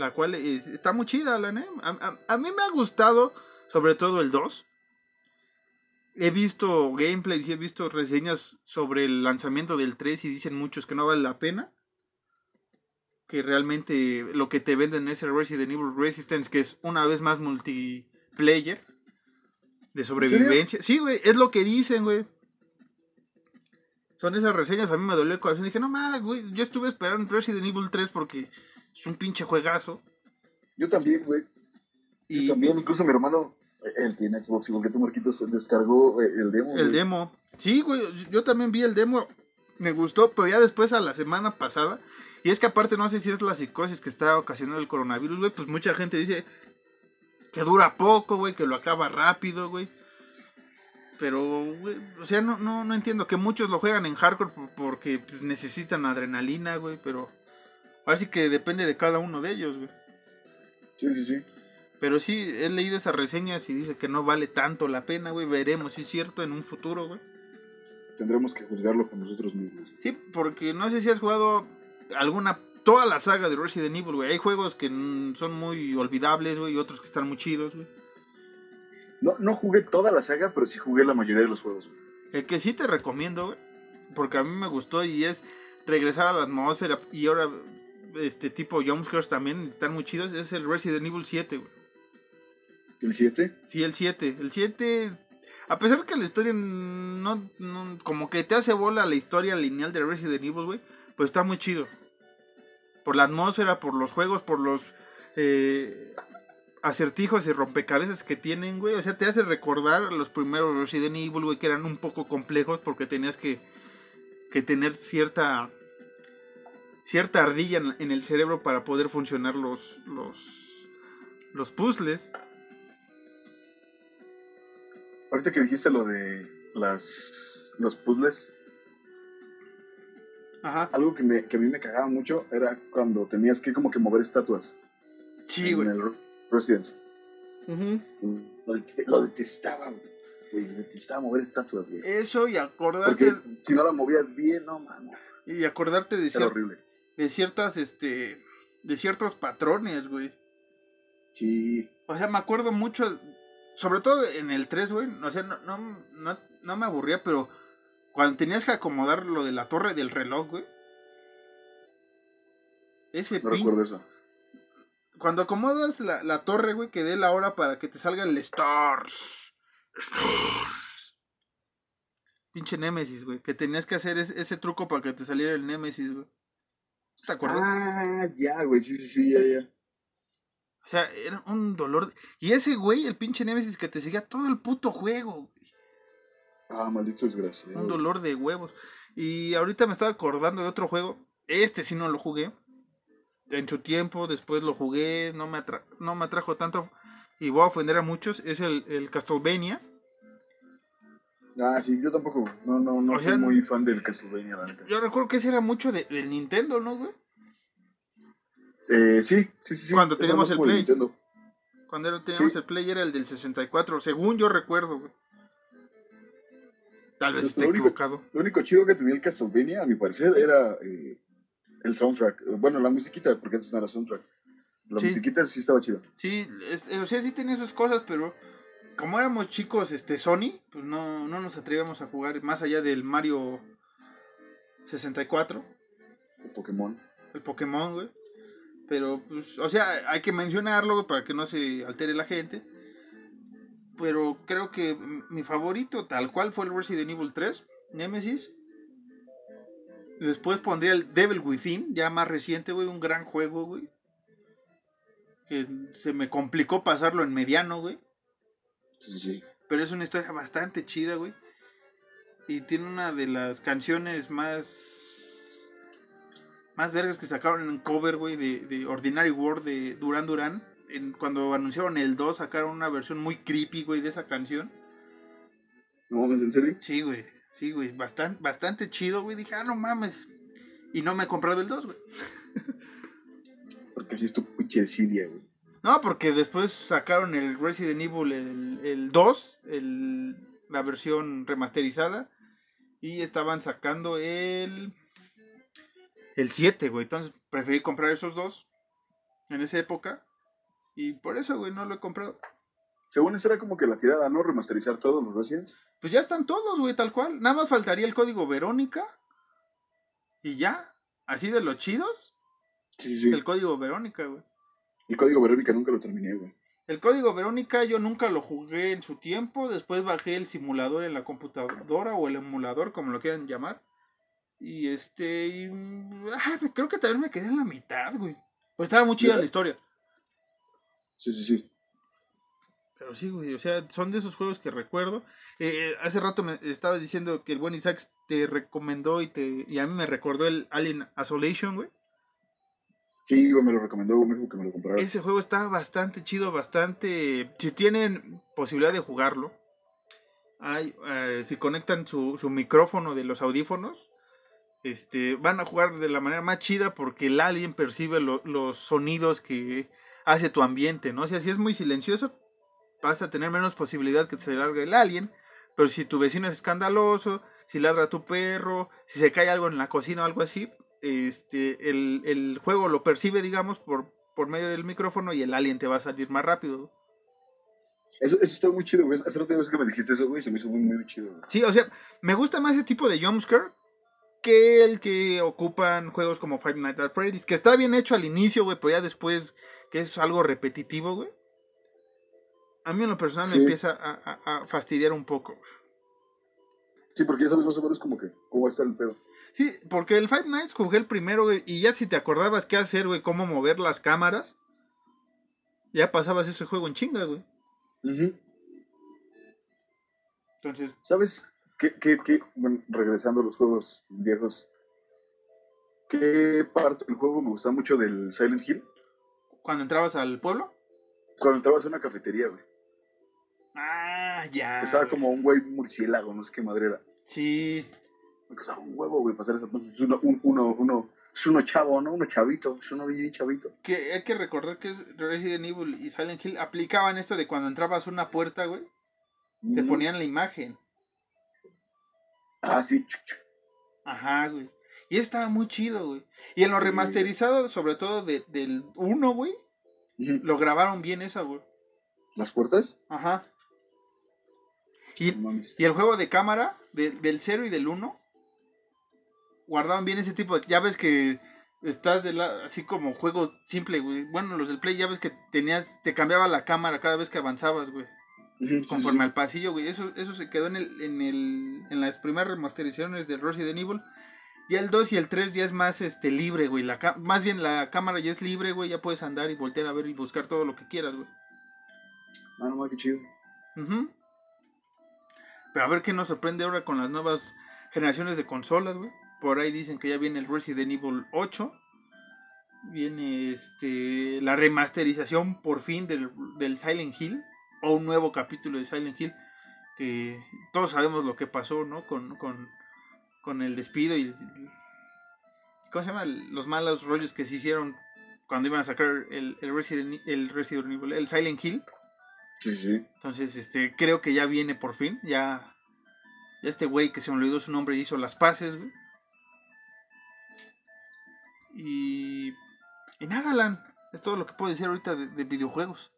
La cual eh, está muy chida, la. A, a- a mí me ha gustado, sobre todo el 2. He visto gameplays y he visto reseñas sobre el lanzamiento del 3 y dicen muchos que no vale la pena que realmente lo que te venden es el Resident Evil Resistance, que es una vez más multiplayer de sobrevivencia. Sí, güey, es lo que dicen, güey. son esas reseñas, a mí me dolió el corazón. Dije, no mames, güey, yo estuve esperando Resident Evil 3 porque es un pinche juegazo. Yo también, güey. Y Yo también, incluso mi hermano, él tiene Xbox, igual que tú, Marquitos, descargó eh, el demo. el demo. Sí, güey, yo también vi el demo. Me gustó, pero ya después a la semana pasada. Y es que aparte no sé si es la psicosis que está ocasionando el coronavirus, güey. Pues mucha gente dice que dura poco, güey, que lo acaba rápido, güey. Pero, güey, o sea, no, no, no entiendo que muchos lo juegan en hardcore por- porque pues, necesitan adrenalina, güey. Pero ahora sí que depende de cada uno de ellos, güey. Sí, sí, sí. Pero sí, he leído esas reseñas y dice que no vale tanto la pena, güey. Veremos si es cierto en un futuro, güey. Tendremos que juzgarlo con nosotros mismos. Sí, porque no sé si has jugado alguna, toda la saga de Resident Evil, güey. Hay juegos que son muy olvidables, güey, y otros que están muy chidos, güey. No, no jugué toda la saga, pero sí jugué la mayoría de los juegos. güey. El que sí te recomiendo, güey, porque a mí me gustó y es regresar a la atmósfera y ahora este tipo jumpscares también están muy chidos, es el Resident Evil 7, güey. ¿El 7? Sí, el 7. El 7, a pesar que la historia no, no- como que te hace bola la historia lineal de Resident Evil, güey, pues está muy chido. Por la atmósfera, por los juegos, por los eh, acertijos y rompecabezas que tienen, güey. O sea, te hace recordar los primeros Resident Evil, güey, que eran un poco complejos porque tenías que, que tener cierta cierta ardilla en, en el cerebro para poder funcionar los los los puzzles. Ahorita que dijiste lo de las los puzzles, Ajá. algo que, me, que a mí me cagaba mucho era cuando tenías que como que mover estatuas Sí, en güey. el Residence. Ujú. Lo, det- lo detestaba, güey. Detestaba mover estatuas, güey. Eso y acordarte Porque si no la movías bien, no, mano. y acordarte de, cier- horrible. De ciertas este de ciertos patrones, güey. Sí. O sea, me acuerdo mucho sobre todo en el 3, güey, o sea, no, no, no, no me aburría, pero cuando tenías que acomodar lo de la torre del reloj, güey. Ese No pin- recuerdo eso. cuando acomodas la, la torre, güey, que dé la hora para que te salga el Stars. Stars. Pinche Nemesis, güey. Que tenías que hacer ese, ese truco para que te saliera el Nemesis, güey. ¿Te acuerdas? Ah, ya, güey. Sí, sí, sí, ya, ya. O sea, era un dolor. de- Y ese güey, el pinche Nemesis que te seguía todo el puto juego, güey. Ah, maldito desgraciado. Un dolor de huevos. Y ahorita me estaba acordando de otro juego. Este sí no lo jugué. En su tiempo, después lo jugué. No me, atra- no me atrajo tanto. Y voy a ofender a muchos. Es el, el Castlevania. Ah, sí, yo tampoco. No, no, no O soy muy fan del Castlevania, la neta. Yo recuerdo que ese era mucho de- del Nintendo, ¿no, güey? Eh, sí, sí, sí. Cuando teníamos el Play. Nintendo. Cuando teníamos Sí. el Play era el del 64. Según yo recuerdo, güey. Tal vez esté único- equivocado. Lo único chido que tenía el Castlevania, a mi parecer, era eh, el soundtrack. Bueno, la musiquita, porque antes no era soundtrack. La Sí. musiquita sí estaba chida. Sí, es- o sea, sí tenía sus cosas, pero como éramos chicos, este, Sony, pues no, no nos atrevíamos a jugar más allá del Mario 64, El Pokémon. el Pokémon, güey. Pero, pues, o sea, hay que mencionarlo para que no se altere la gente. Pero creo que mi favorito, tal cual, fue el Resident Evil 3, Nemesis. Después pondría el Devil Within, ya más reciente, güey, un gran juego, güey. Que se me complicó pasarlo en mediano, güey. Sí, sí. Pero es una historia bastante chida, güey. Y tiene una de las canciones más. Más vergas que sacaron en cover, güey, de, de Ordinary World de Duran Duran. Cuando anunciaron el 2, sacaron una versión muy creepy, güey, de esa canción. ¿No mames, en serio? Sí, güey. Sí, güey. Bastante, bastante chido, güey. Dije, ah, no mames. Y no me he comprado el 2, güey. Porque así es tu pinche güey. No, porque después sacaron el Resident Evil, el, el 2, el, la versión remasterizada. Y estaban sacando el. El 7, güey. Entonces preferí comprar esos dos en esa época. Y por eso, güey, no lo he comprado. Según eso era como que la tirada, ¿no? Remasterizar todos los Residents. Pues ya están todos, güey, tal cual. Nada más faltaría el código Verónica. Y ya. Así de los chidos. Sí, sí, sí. El código Verónica, güey. El código Verónica nunca lo terminé, güey. El código Verónica yo nunca lo jugué en su tiempo, después bajé el simulador en la computadora o el emulador, como lo quieran llamar, Y este. y, ah, creo que también me quedé en la mitad, güey. Pues estaba muy chida la historia. Sí, sí, sí. Pero sí, güey, o sea, son de esos juegos que recuerdo. Eh, hace rato me estabas diciendo que el buen Isaac te recomendó y te y a mí me recordó el Alien Isolation, güey. Sí, me lo recomendó, me dijo que me lo comprara. Ese juego está bastante chido, bastante... Si tienen posibilidad de jugarlo, hay, eh, si conectan su, micrófono de los audífonos, este, van a jugar de la manera más chida porque el alien percibe lo- los sonidos que hace tu ambiente, ¿no? O sea, si es muy silencioso, vas a tener menos posibilidad que se largue el alien, pero si tu vecino es escandaloso, si ladra tu perro, si se cae algo en la cocina o algo así, este, el, el juego lo percibe, digamos, por, por medio del micrófono y el alien te va a salir más rápido. Eso, eso está muy chido, güey. Hace rato que me dijiste eso, güey, se me hizo muy, muy chido, güey. Sí, o sea, me gusta más ese tipo de jumpscare que el que ocupan juegos como Five Nights at Freddy's, que está bien hecho al inicio, güey, pero ya después que es algo repetitivo, güey. A mí en lo personal Sí. me empieza a, a- a fastidiar un poco. güey. Sí, porque ya sabes más o menos como que cómo está el pedo. Sí, porque el Five Nights jugué el primero, güey, y ya si te acordabas qué hacer, güey, cómo mover las cámaras, ya pasabas ese juego en chinga, güey. Ujú. Entonces, ¿Sabes qué, qué, qué? Bueno, regresando a los juegos viejos, ¿qué parte del juego me gusta mucho del Silent Hill? cuando entrabas al pueblo, Cuando entrabas a una cafetería, güey. ah, ya. Estaba como un güey murciélago, no sé qué madre era. Sí, costaba un huevo, güey, pasar esa. pues, Es uno, un- uno, uno, es uno chavo, ¿no? Uno chavito, es uno bien chavito. que hay que recordar que es Resident Evil y Silent Hill aplicaban esto de cuando entrabas una puerta, güey, te ponían la imagen. Ah, sí. Ajá, güey. Y estaba muy chido, güey. Y en lo Sí. remasterizado, sobre todo de- del 1, güey, lo grabaron bien esa, güey. ¿Las puertas? Ajá. Y, No mames. y el juego de cámara, de- del 0 y del 1, guardaban bien ese tipo de... Ya ves que estás de la, así como juego simple, güey. Bueno, los del Play ya ves que tenías, te cambiaba la cámara cada vez que avanzabas, güey. Sí, conforme sí. al pasillo, güey. Eso, eso se quedó en el, en el, en las primeras remasterizaciones del Resident Evil. Ya el 2 y el 3 ya es más este libre, güey. La más bien la cámara ya es libre, güey. Ya puedes andar y voltear a ver y buscar todo lo que quieras, güey. Ah, no qué chido. Ujú. Pero a ver qué nos sorprende ahora con las nuevas generaciones de consolas, güey. Por ahí dicen que ya viene el Resident Evil 8. Viene este la remasterización por fin del, del Silent Hill. O un nuevo capítulo de Silent Hill. Que todos sabemos lo que pasó, ¿no? Con, con, con el despido y... ¿Cómo se llama? Los malos rollos que se hicieron cuando iban a sacar el, el Resident, el Resident Evil, el Silent Hill. Sí, sí. Entonces, este, creo que ya viene por fin. Ya, ya este güey que se me olvidó su nombre hizo las paces, güey. Y, y nada, Alan. Es todo lo que puedo decir ahorita de, de videojuegos.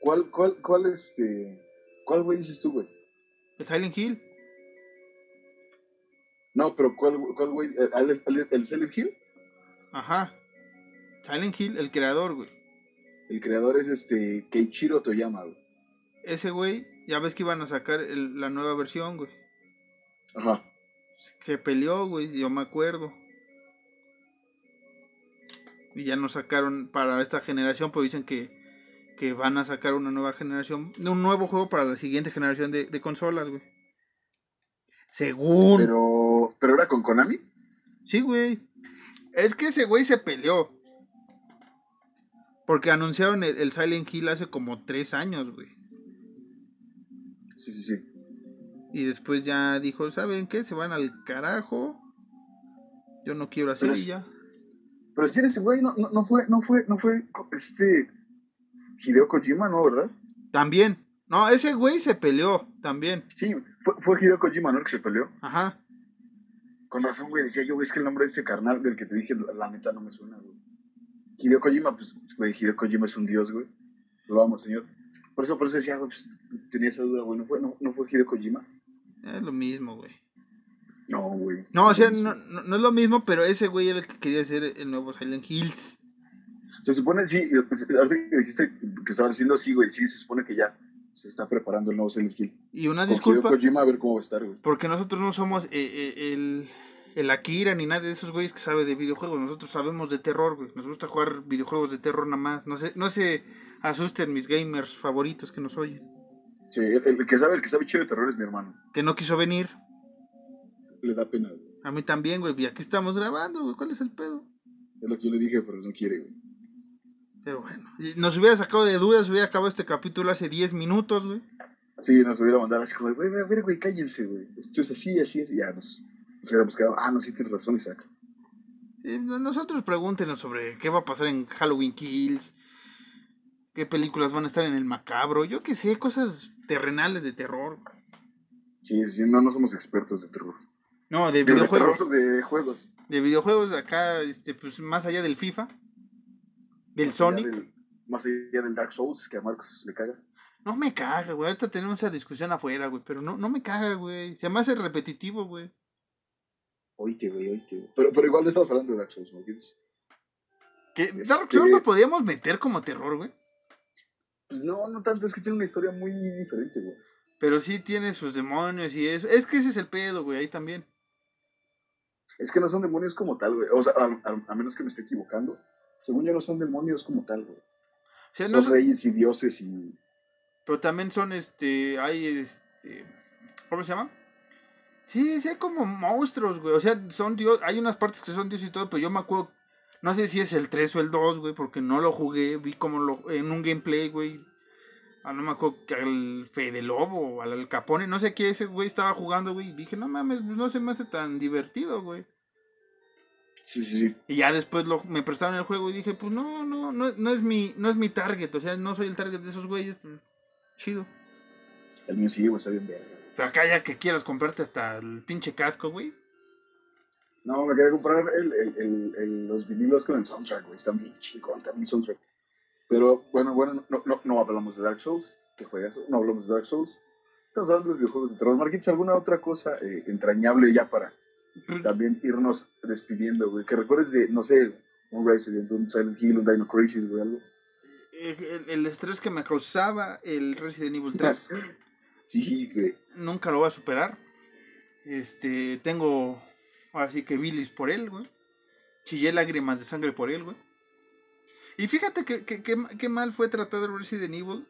¿Cuál, cuál, cuál, este. ¿Cuál güey dices tú, güey? El Silent Hill. No, pero ¿cuál, cuál güey? ¿El, el, el, el Silent Hill? Ajá. Silent Hill, el creador, güey. El creador es este. Keiichiro Toyama, güey. Ese güey, ya ves que iban a sacar el- la nueva versión, güey. Ajá. Se peleó, güey, yo me acuerdo. Y ya no sacaron para esta generación, pero dicen que, que van a sacar una nueva generación, un nuevo juego para la siguiente generación de, de consolas, güey. Según. Pero. ¿Pero era con Konami? Sí, güey. Es que ese güey se peleó. Porque anunciaron el, el Silent Hill hace como tres años, güey. Sí, sí, sí. Y después ya dijo, ¿saben qué? Se van al carajo. Yo no quiero hacer y ya. Pero si eres güey, no, no, no fue, no fue, no fue este. Hideo Kojima, ¿no? ¿Verdad? También. No, ese güey se peleó también. Sí, fue, fue Hideo Kojima, ¿no? El que se peleó. Ajá. Con razón, güey, decía yo, güey, es que el nombre de este carnal del que te dije, la, la neta no me suena, güey. Hideo Kojima, pues, güey, Hideo Kojima es un dios, güey. Lo vamos, señor. Por eso, por eso decía, güey, pues, tenía esa duda, güey, ¿no fue, no, no fue Hideo Kojima? Es lo mismo, güey. No, güey. No, o sea, no, no, no es lo mismo, pero ese güey era el que quería hacer el nuevo Silent Hills. Se supone, sí, ahorita que dijiste que estaba diciendo, sí, güey, sí, se supone que ya se está preparando el nuevo Silent Hill. Y una disculpa, Kojima a ver cómo va a estar, güey. porque nosotros no somos eh, eh, el, el Akira ni nadie de esos güeyes que sabe de videojuegos. Nosotros sabemos de terror, güey. Nos gusta jugar videojuegos de terror nada más. No se, no se asusten mis gamers favoritos que nos oyen. Sí, el, que sabe, el que sabe chido de terror es mi hermano. Que no quiso venir. Le da pena, güey. A mí también, güey. Y aquí estamos grabando, güey. ¿Cuál es el pedo? Es lo que yo le dije, pero no quiere, güey. Pero bueno. Nos hubiera sacado de dudas, hubiera acabado este capítulo hace 10 minutos, güey. Sí, nos hubiera mandado así como, güey, a ver, güey, cállense, güey. Esto es así, así, así. Ya nos, nos hubiéramos quedado, ah, no, sí tienes razón, Isaac. Eh, Nosotros pregúntenos sobre qué va a pasar en Halloween Kills, qué películas van a estar en el macabro, yo qué sé, cosas terrenales de terror. Sí, sí, no, no somos expertos de terror. No, de videojuegos. terror de juegos. De videojuegos acá, este, pues más allá del FIFA, del Más allá Sonic. del- más allá del Dark Souls, que a Marcos le caga. No me caga, güey. Ahorita tenemos esa discusión afuera, güey. Pero no, no me caga, güey. Se me hace repetitivo, güey. Oíte, güey, oíte, güey. Pero, pero igual no estamos hablando de Dark Souls, ¿me entiendes? Que Este- Dark Souls lo podíamos meter como terror, güey. Pues no, no tanto, es que tiene una historia muy diferente, güey. Pero sí tiene sus demonios y eso. Es que ese es el pedo, güey. Ahí también. Es que no son demonios como tal, güey. O sea, a, a- a menos que me esté equivocando. Según yo, no son demonios como tal, güey. O sea, no Son reyes y dioses y. Pero también son, este, hay, este, ¿cómo se llama? Sí, sí hay como monstruos, güey. O sea, son dios, hay unas partes que son dios y todo, pero yo me acuerdo, no sé si es el 3 o el 2, güey, porque no lo jugué, vi como lo, en un gameplay, güey. Ah, no me acuerdo que al Fede Lobo o al Al Capone, no sé qué ese güey estaba jugando, güey. Y dije, no mames, pues no se me hace tan divertido, güey. Sí, sí, sí. Y ya después lo, me prestaron el juego y dije, pues no, no, no, no es mi, no es mi target, o sea, no soy el target de esos güeyes, pues chido. El mío sí, güey, está bien verga. Pero acá ya que quieras comprarte hasta el pinche casco, güey. No, me quería comprar el, el, el, el- los vinilos con el soundtrack, güey. Están bien chingón, también el soundtrack. Pero bueno, bueno, no, no, no hablamos de Dark Souls. ¿Qué juegas? No hablamos de Dark Souls. Estamos hablando de los videojuegos de terror. Marquitos, ¿alguna otra cosa eh, entrañable ya para también irnos despidiendo, güey? Que recuerdes de, no sé, un Resident, un Silent Hill, un Dino Crisis, güey, algo. el, el estrés que me causaba el Resident Evil 3 *laughs* Sí, güey. nunca lo voy a superar. Este, tengo ahora sí que bilis por él, güey. Chillé lágrimas de sangre por él, güey. Y fíjate que, que, que- que mal fue tratado Resident Evil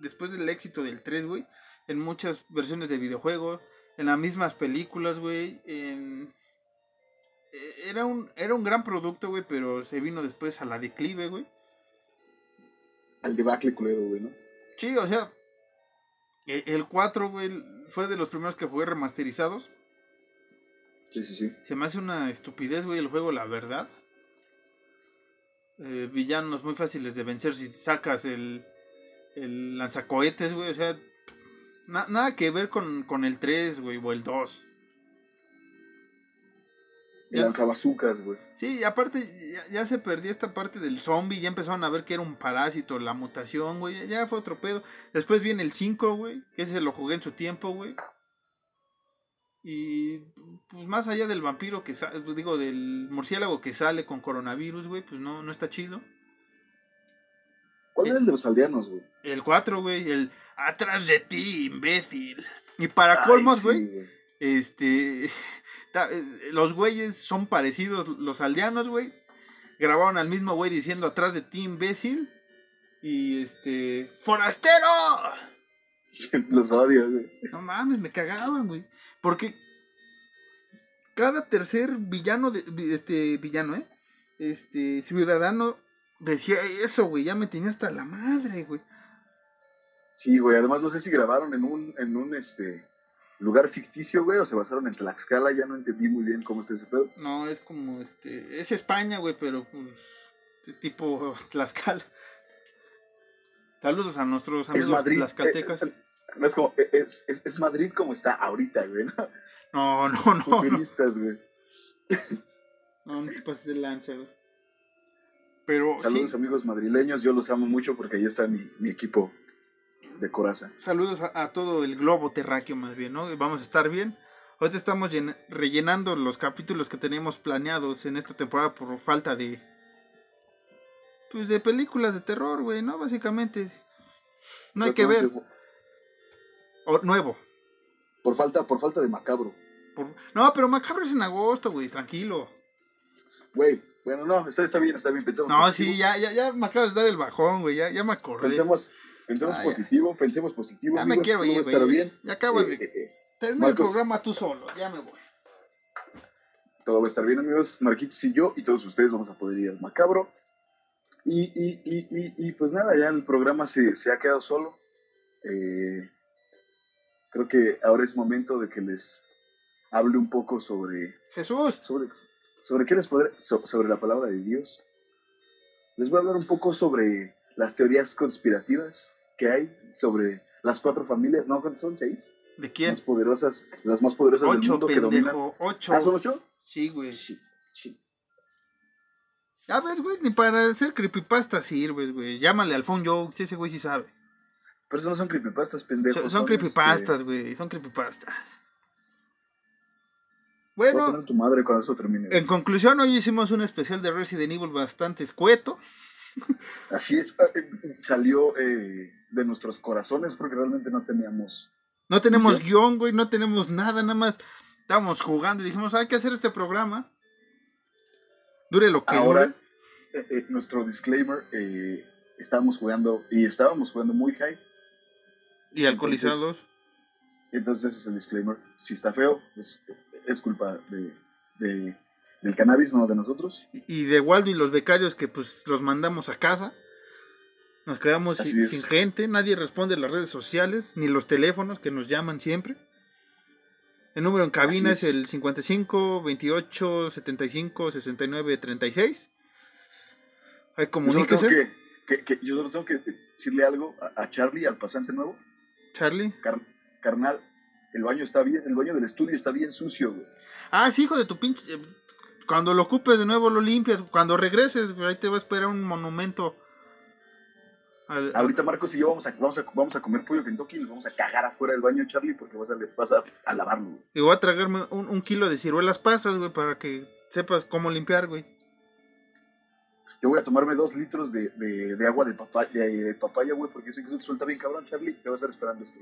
después del éxito del 3, güey. En muchas versiones de videojuegos, en las mismas películas, güey. En... eh, Era un, era un gran producto, güey, pero se vino después a la declive, güey. Al debacle culero, güey, ¿no? Sí, o sea, e- el 4, güey, fue de los primeros que jugué remasterizados. Sí, sí, sí. Se me hace una estupidez, güey, el juego, la verdad. Eh, villanos muy fáciles de vencer si sacas el, el lanzacohetes, güey. O sea, na- nada que ver con, con el 3, güey, o el 2. El lanzabazucas, güey. Sí, y aparte ya, ya se perdió esta parte del zombie, ya empezaron a ver que era un parásito, la mutación, güey, ya- ya fue otro pedo. Después viene el 5, güey, que ese lo jugué en su tiempo, güey. Y pues más allá del vampiro que sale, digo, del murciélago que sale con coronavirus, güey, pues no, no está chido. ¿Cuál era el de los aldeanos, güey? El 4, güey, el atrás de ti, imbécil. Y para Ay, colmos, sí, güey, este. *laughs* ta- eh, los güeyes son parecidos, los aldeanos, güey. Grabaron al mismo güey diciendo atrás de ti, imbécil. Y este. ¡Forastero! *laughs* los odio, güey. No mames, me cagaban, güey. Porque cada tercer villano, de, este, villano, ¿eh? Este, ciudadano decía eso, güey. Ya me tenía hasta la madre, güey. Sí, güey. Además, no sé si grabaron en un, en un este, lugar ficticio, güey, o se basaron en Tlaxcala. Ya no entendí muy bien cómo está ese pedo. No, es como, este, es España, güey, pero pues, tipo *laughs* Tlaxcala. Saludos a nuestros Es amigos Madrid. tlaxcaltecas. Eh, eh, no es como, eh, es, es, es Madrid como está ahorita, güey, ¿no? No, no, no, no, Futuristas, güey. no, no te pases de lanza, güey. Pero Saludos, sí, amigos madrileños. Yo los amo mucho porque ahí está mi, mi equipo de coraza. saludos a, a todo el globo terráqueo más bien, ¿no? Vamos a estar bien. Ahorita estamos llena- rellenando los capítulos que teníamos planeados en esta temporada por falta de... Pues de películas de terror, güey, ¿no? Básicamente. No hay que ver. O nuevo. Por falta, por falta de macabro. Por- No, pero Macabro es en agosto, güey, tranquilo. Güey, bueno, no, está, está bien, está bien. Pensemos No, positivo. sí, ya, ya, ya me acabas de dar el bajón, güey, ya, ya me acordé. Pensemos, pensemos Ah, ya. positivo, pensemos positivo. Ya me quiero ir, estar güey. bien. Ya acabas Eh, de eh, eh, terminar el programa tú solo, ya me voy. todo va a estar bien, amigos. Marquitos y yo y todos ustedes vamos a poder ir al macabro. Y, y, y, y, y pues nada, ya el programa se, se ha quedado solo. Eh, creo que ahora es momento de que les hable un poco sobre Jesús, sobre, sobre qué les podré, so- sobre la palabra de Dios. Les voy a hablar un poco sobre las teorías conspirativas que hay sobre las cuatro familias, ¿no? ¿Cuántas son? ¿Seis? ¿de quién? Más poderosas, las más poderosas del mundo que dominan. pendejo, ocho. ¿Ah, son ocho? Sí, güey. Sí, sí. Ya ves, güey, ni para hacer creepypasta sirves, güey. Llámale al phone jokes, ese güey sí sabe. Pero eso no son creepypastas, pendejos. Son, son este, creepypastas, güey, son creepypastas. Voy a Bueno, tu madre cuando eso termine. en conclusión, hoy hicimos un especial de Resident Evil bastante escueto. *laughs* Así es. ah, eh, Salió eh, de nuestros corazones porque realmente no teníamos. No tenemos ¿Yo? guion, güey, no tenemos nada, nada más estábamos jugando y dijimos, hay que hacer este programa. Dure lo que Ahora, dure. eh, eh, nuestro disclaimer: estábamos jugando y estábamos jugando muy high. Y alcoholizados. Entonces, ese es el disclaimer. Si está feo, es, es culpa de, de- del cannabis, no de nosotros. Y de Waldo y los becarios que pues los mandamos a casa. Nos quedamos sin, sin gente, nadie responde las redes sociales, ni los teléfonos que nos llaman siempre. El número en cabina es. es. el 55 28 75 69 36. Ahí Yo solo tengo comuníquese, que, que- que- yo solo tengo que decirle algo a, a Charlie, al pasante nuevo. Charlie. Car- carnal, el baño está bien, el baño del estudio está bien sucio, güey. Ah, sí, hijo de tu pinche. eh, Cuando lo ocupes de nuevo lo limpias. Cuando regreses, ahí te va a esperar un monumento. al- al- Ahorita Marcos y yo vamos a, vamos a, vamos a comer pollo Kentucky y nos vamos a cagar afuera del baño, Charlie, porque vas a, vas a, a lavarlo, güey. Y voy a tragarme un, un kilo de ciruelas pasas, güey, para que sepas cómo limpiar, güey. Yo voy a tomarme dos litros de, de, de agua de, papaya, de, de papaya, güey, porque sé que eso te suelta bien cabrón, Charlie. Te voy a estar esperando esto.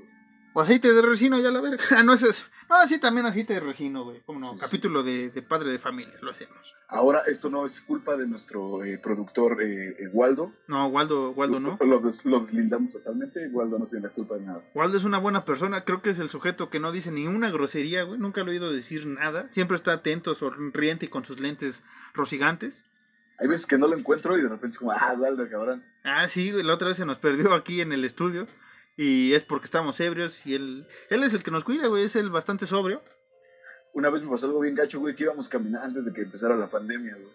O aceite de resino, ya la verga. *laughs* Ah, no, es. No, sí, también aceite de resino, güey. Como no, Sí, sí. capítulo de, de padre de familia, lo hacemos. Ahora, esto no es culpa de nuestro eh, productor eh, eh, Waldo. No, Waldo, Waldo no. Lo, des- lo deslindamos totalmente. Waldo no tiene la culpa de nada. Waldo es una buena persona, creo que es el sujeto que no dice ni una grosería, güey. Nunca lo he oído decir nada. Siempre está atento, sonriente y con sus lentes rosigantes. Hay veces que no lo encuentro y de repente es como, ah, Waldo, cabrón. Ah, sí, güey, la otra vez se nos perdió aquí en el estudio. Y es porque estábamos ebrios y él, él es el que nos cuida, güey, es el bastante sobrio. Una vez me pasó algo bien gacho, güey, que íbamos caminando antes de que empezara la pandemia, güey.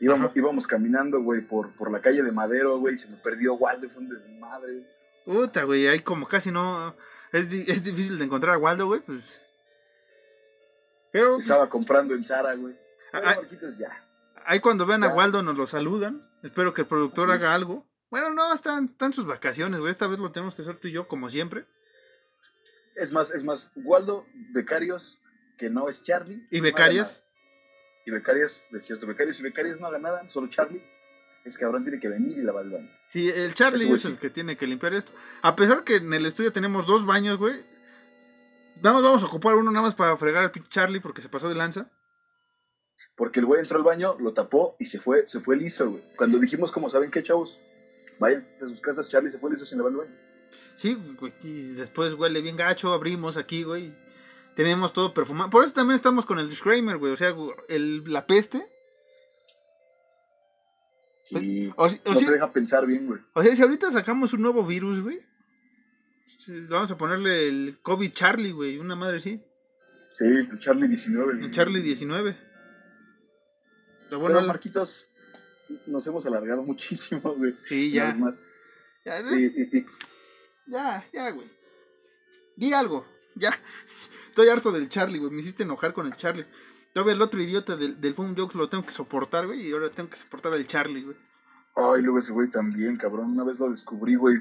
Íbamos, Ajá. íbamos caminando, güey, por, por la calle de Madero, güey, y se me perdió Waldo, fue un desmadre. Puta, güey, ahí como casi no... Es, di- es difícil de encontrar a Waldo, güey, pues... Pero Estaba comprando en Zara, güey. Ah, ah. Ya. Ahí cuando vean a. Waldo nos lo saludan. Espero que el productor Así es. haga algo. Bueno, no, están, están sus vacaciones, güey. Esta vez lo tenemos que hacer tú y yo, como siempre. Es más, es más, Waldo, becarios, que no es Charlie. ¿Y haga becarias? Y becarias, es cierto, becarios y becarias no hagan nada, solo Charlie. Es cabrón, tiene que venir y lavar el baño. Sí, el Charlie es el que tiene que limpiar esto. A pesar que en el estudio tenemos dos baños, güey. Nada más vamos a ocupar uno nada más para fregar al pinche Charlie porque se pasó de lanza. Porque el güey entró al baño, lo tapó y se fue, se fue liso, güey. Cuando dijimos, como saben qué, chavos, vayan a sus casas, Charlie se fue liso sin lavar el baño. Sí, güey, y después huele bien gacho, abrimos aquí, güey. Tenemos todo perfumado. Por eso también estamos con el disclaimer, güey. O sea, el, la peste. Sí. O, si- o no si- te deja pensar bien, güey. o sea, si ahorita sacamos un nuevo virus, güey. sí, Vamos a ponerle el COVID Charlie, güey. Una madre así. Sí, el Charlie 19. El. Charlie 19. Pero Bueno, Marquitos, nos hemos alargado *laughs* muchísimo, güey. sí, Una ya. vez más. Ya, y- ya, ya, güey. Di algo. Ya. Estoy harto del Charlie, güey. Me hiciste enojar con el Charlie. Todavía el otro idiota del, del Phone Jokes lo tengo que soportar, güey. Y ahora tengo que soportar al Charlie, güey. Ay, luego ese güey también, cabrón. Una vez lo descubrí, güey.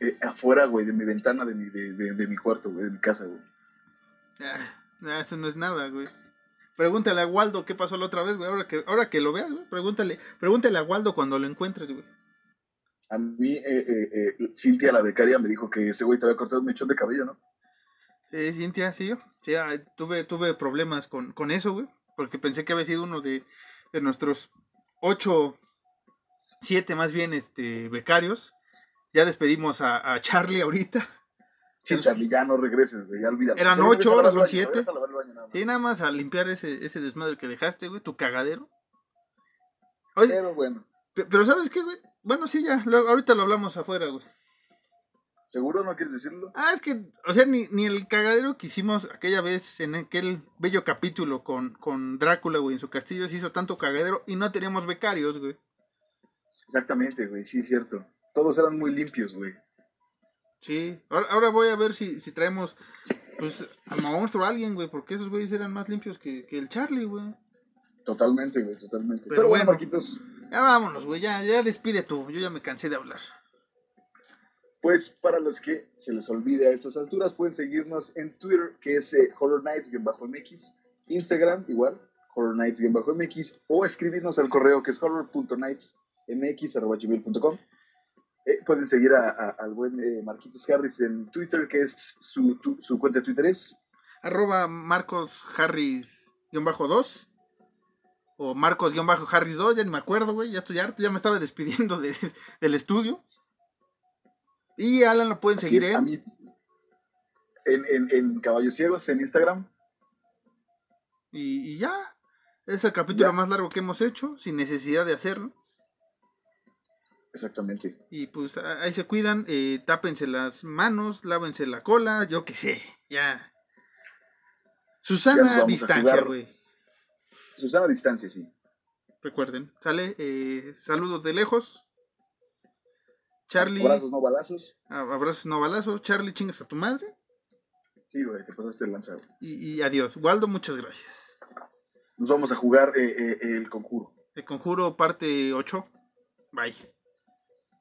eh, afuera, güey, de mi ventana, de mi, de, de- de mi cuarto, güey, de mi casa, güey. Ah, eso no es nada, güey. Pregúntale a Waldo qué pasó la otra vez, güey. Ahora que, ahora que lo veas, güey. Pregúntale, pregúntale a Waldo cuando lo encuentres, güey. A mí, eh, eh, eh, Cintia, la becaria, me dijo que ese güey te había cortado un mechón de cabello, ¿no? Sí, Cintia, sí, yo. Sí, tuve, tuve problemas con, con eso, güey. Porque pensé que había sido uno de, de nuestros ocho, siete más bien, este, becarios. Ya despedimos a, a Charlie ahorita. Sí, Charlie, ya no regreses, güey, ya olvídate. Eran Solo ocho, lavar son siete. Sí, nada más a limpiar ese, ese desmadre que dejaste, güey, tu cagadero. Oye, Pero bueno, pe- pero ¿sabes qué, güey? Bueno, sí, ya, luego- ahorita lo hablamos afuera, güey. ¿seguro no quieres decirlo? Ah, es que, o sea, ni, ni el cagadero que hicimos aquella vez en aquel bello capítulo con, con Drácula, güey, en su castillo se hizo tanto cagadero y no teníamos becarios, güey. Exactamente, güey, sí, es cierto. Todos eran muy limpios, güey. Sí, ahora, ahora voy a ver si, si traemos, pues, al monstruo a alguien, güey, porque esos güeyes eran más limpios que, que el Charlie, güey. Totalmente, güey, totalmente. Pero Pero, bueno, bueno. Marquitos, Ya vámonos, güey, ya, ya despide tú, yo ya me cansé de hablar. pues para los que se les olvide a estas alturas, pueden seguirnos en Twitter, que es eh, Horror Nights-MX, Instagram, igual, Horror Nights-MX, o escribirnos al correo que es horror.nightsmx.gmail.com. Eh, pueden seguir a- a- al buen eh, Marquitos Harris en Twitter, que es su, tu- su cuenta de Twitter es Arroba Marcos Harris-2 o Marcos-Harris 2, ya ni me acuerdo, güey, ya estoy harto, ya me estaba despidiendo de- *laughs* del estudio. Y Alan lo pueden Así seguir es, a en... mí, en, en, en Caballos Ciegos, en Instagram. Y, y ya. Es el capítulo Ya. más largo que hemos hecho, sin necesidad de hacerlo. Exactamente. Y pues ahí se cuidan, eh, tápense las manos, lávense la cola, yo qué sé, ya. Ya Susana vamos a distancia, güey. Susana Distancia, sí. Recuerden, sale, eh, saludos de lejos. Charlie, Abrazos, no balazos. a- abrazos no balazos. Charlie, chingas a tu madre. Sí, güey, te pasaste el lanzado. Y, y adiós. Waldo, muchas gracias. Nos vamos a jugar eh, eh, el conjuro. Te conjuro parte 8. Bye.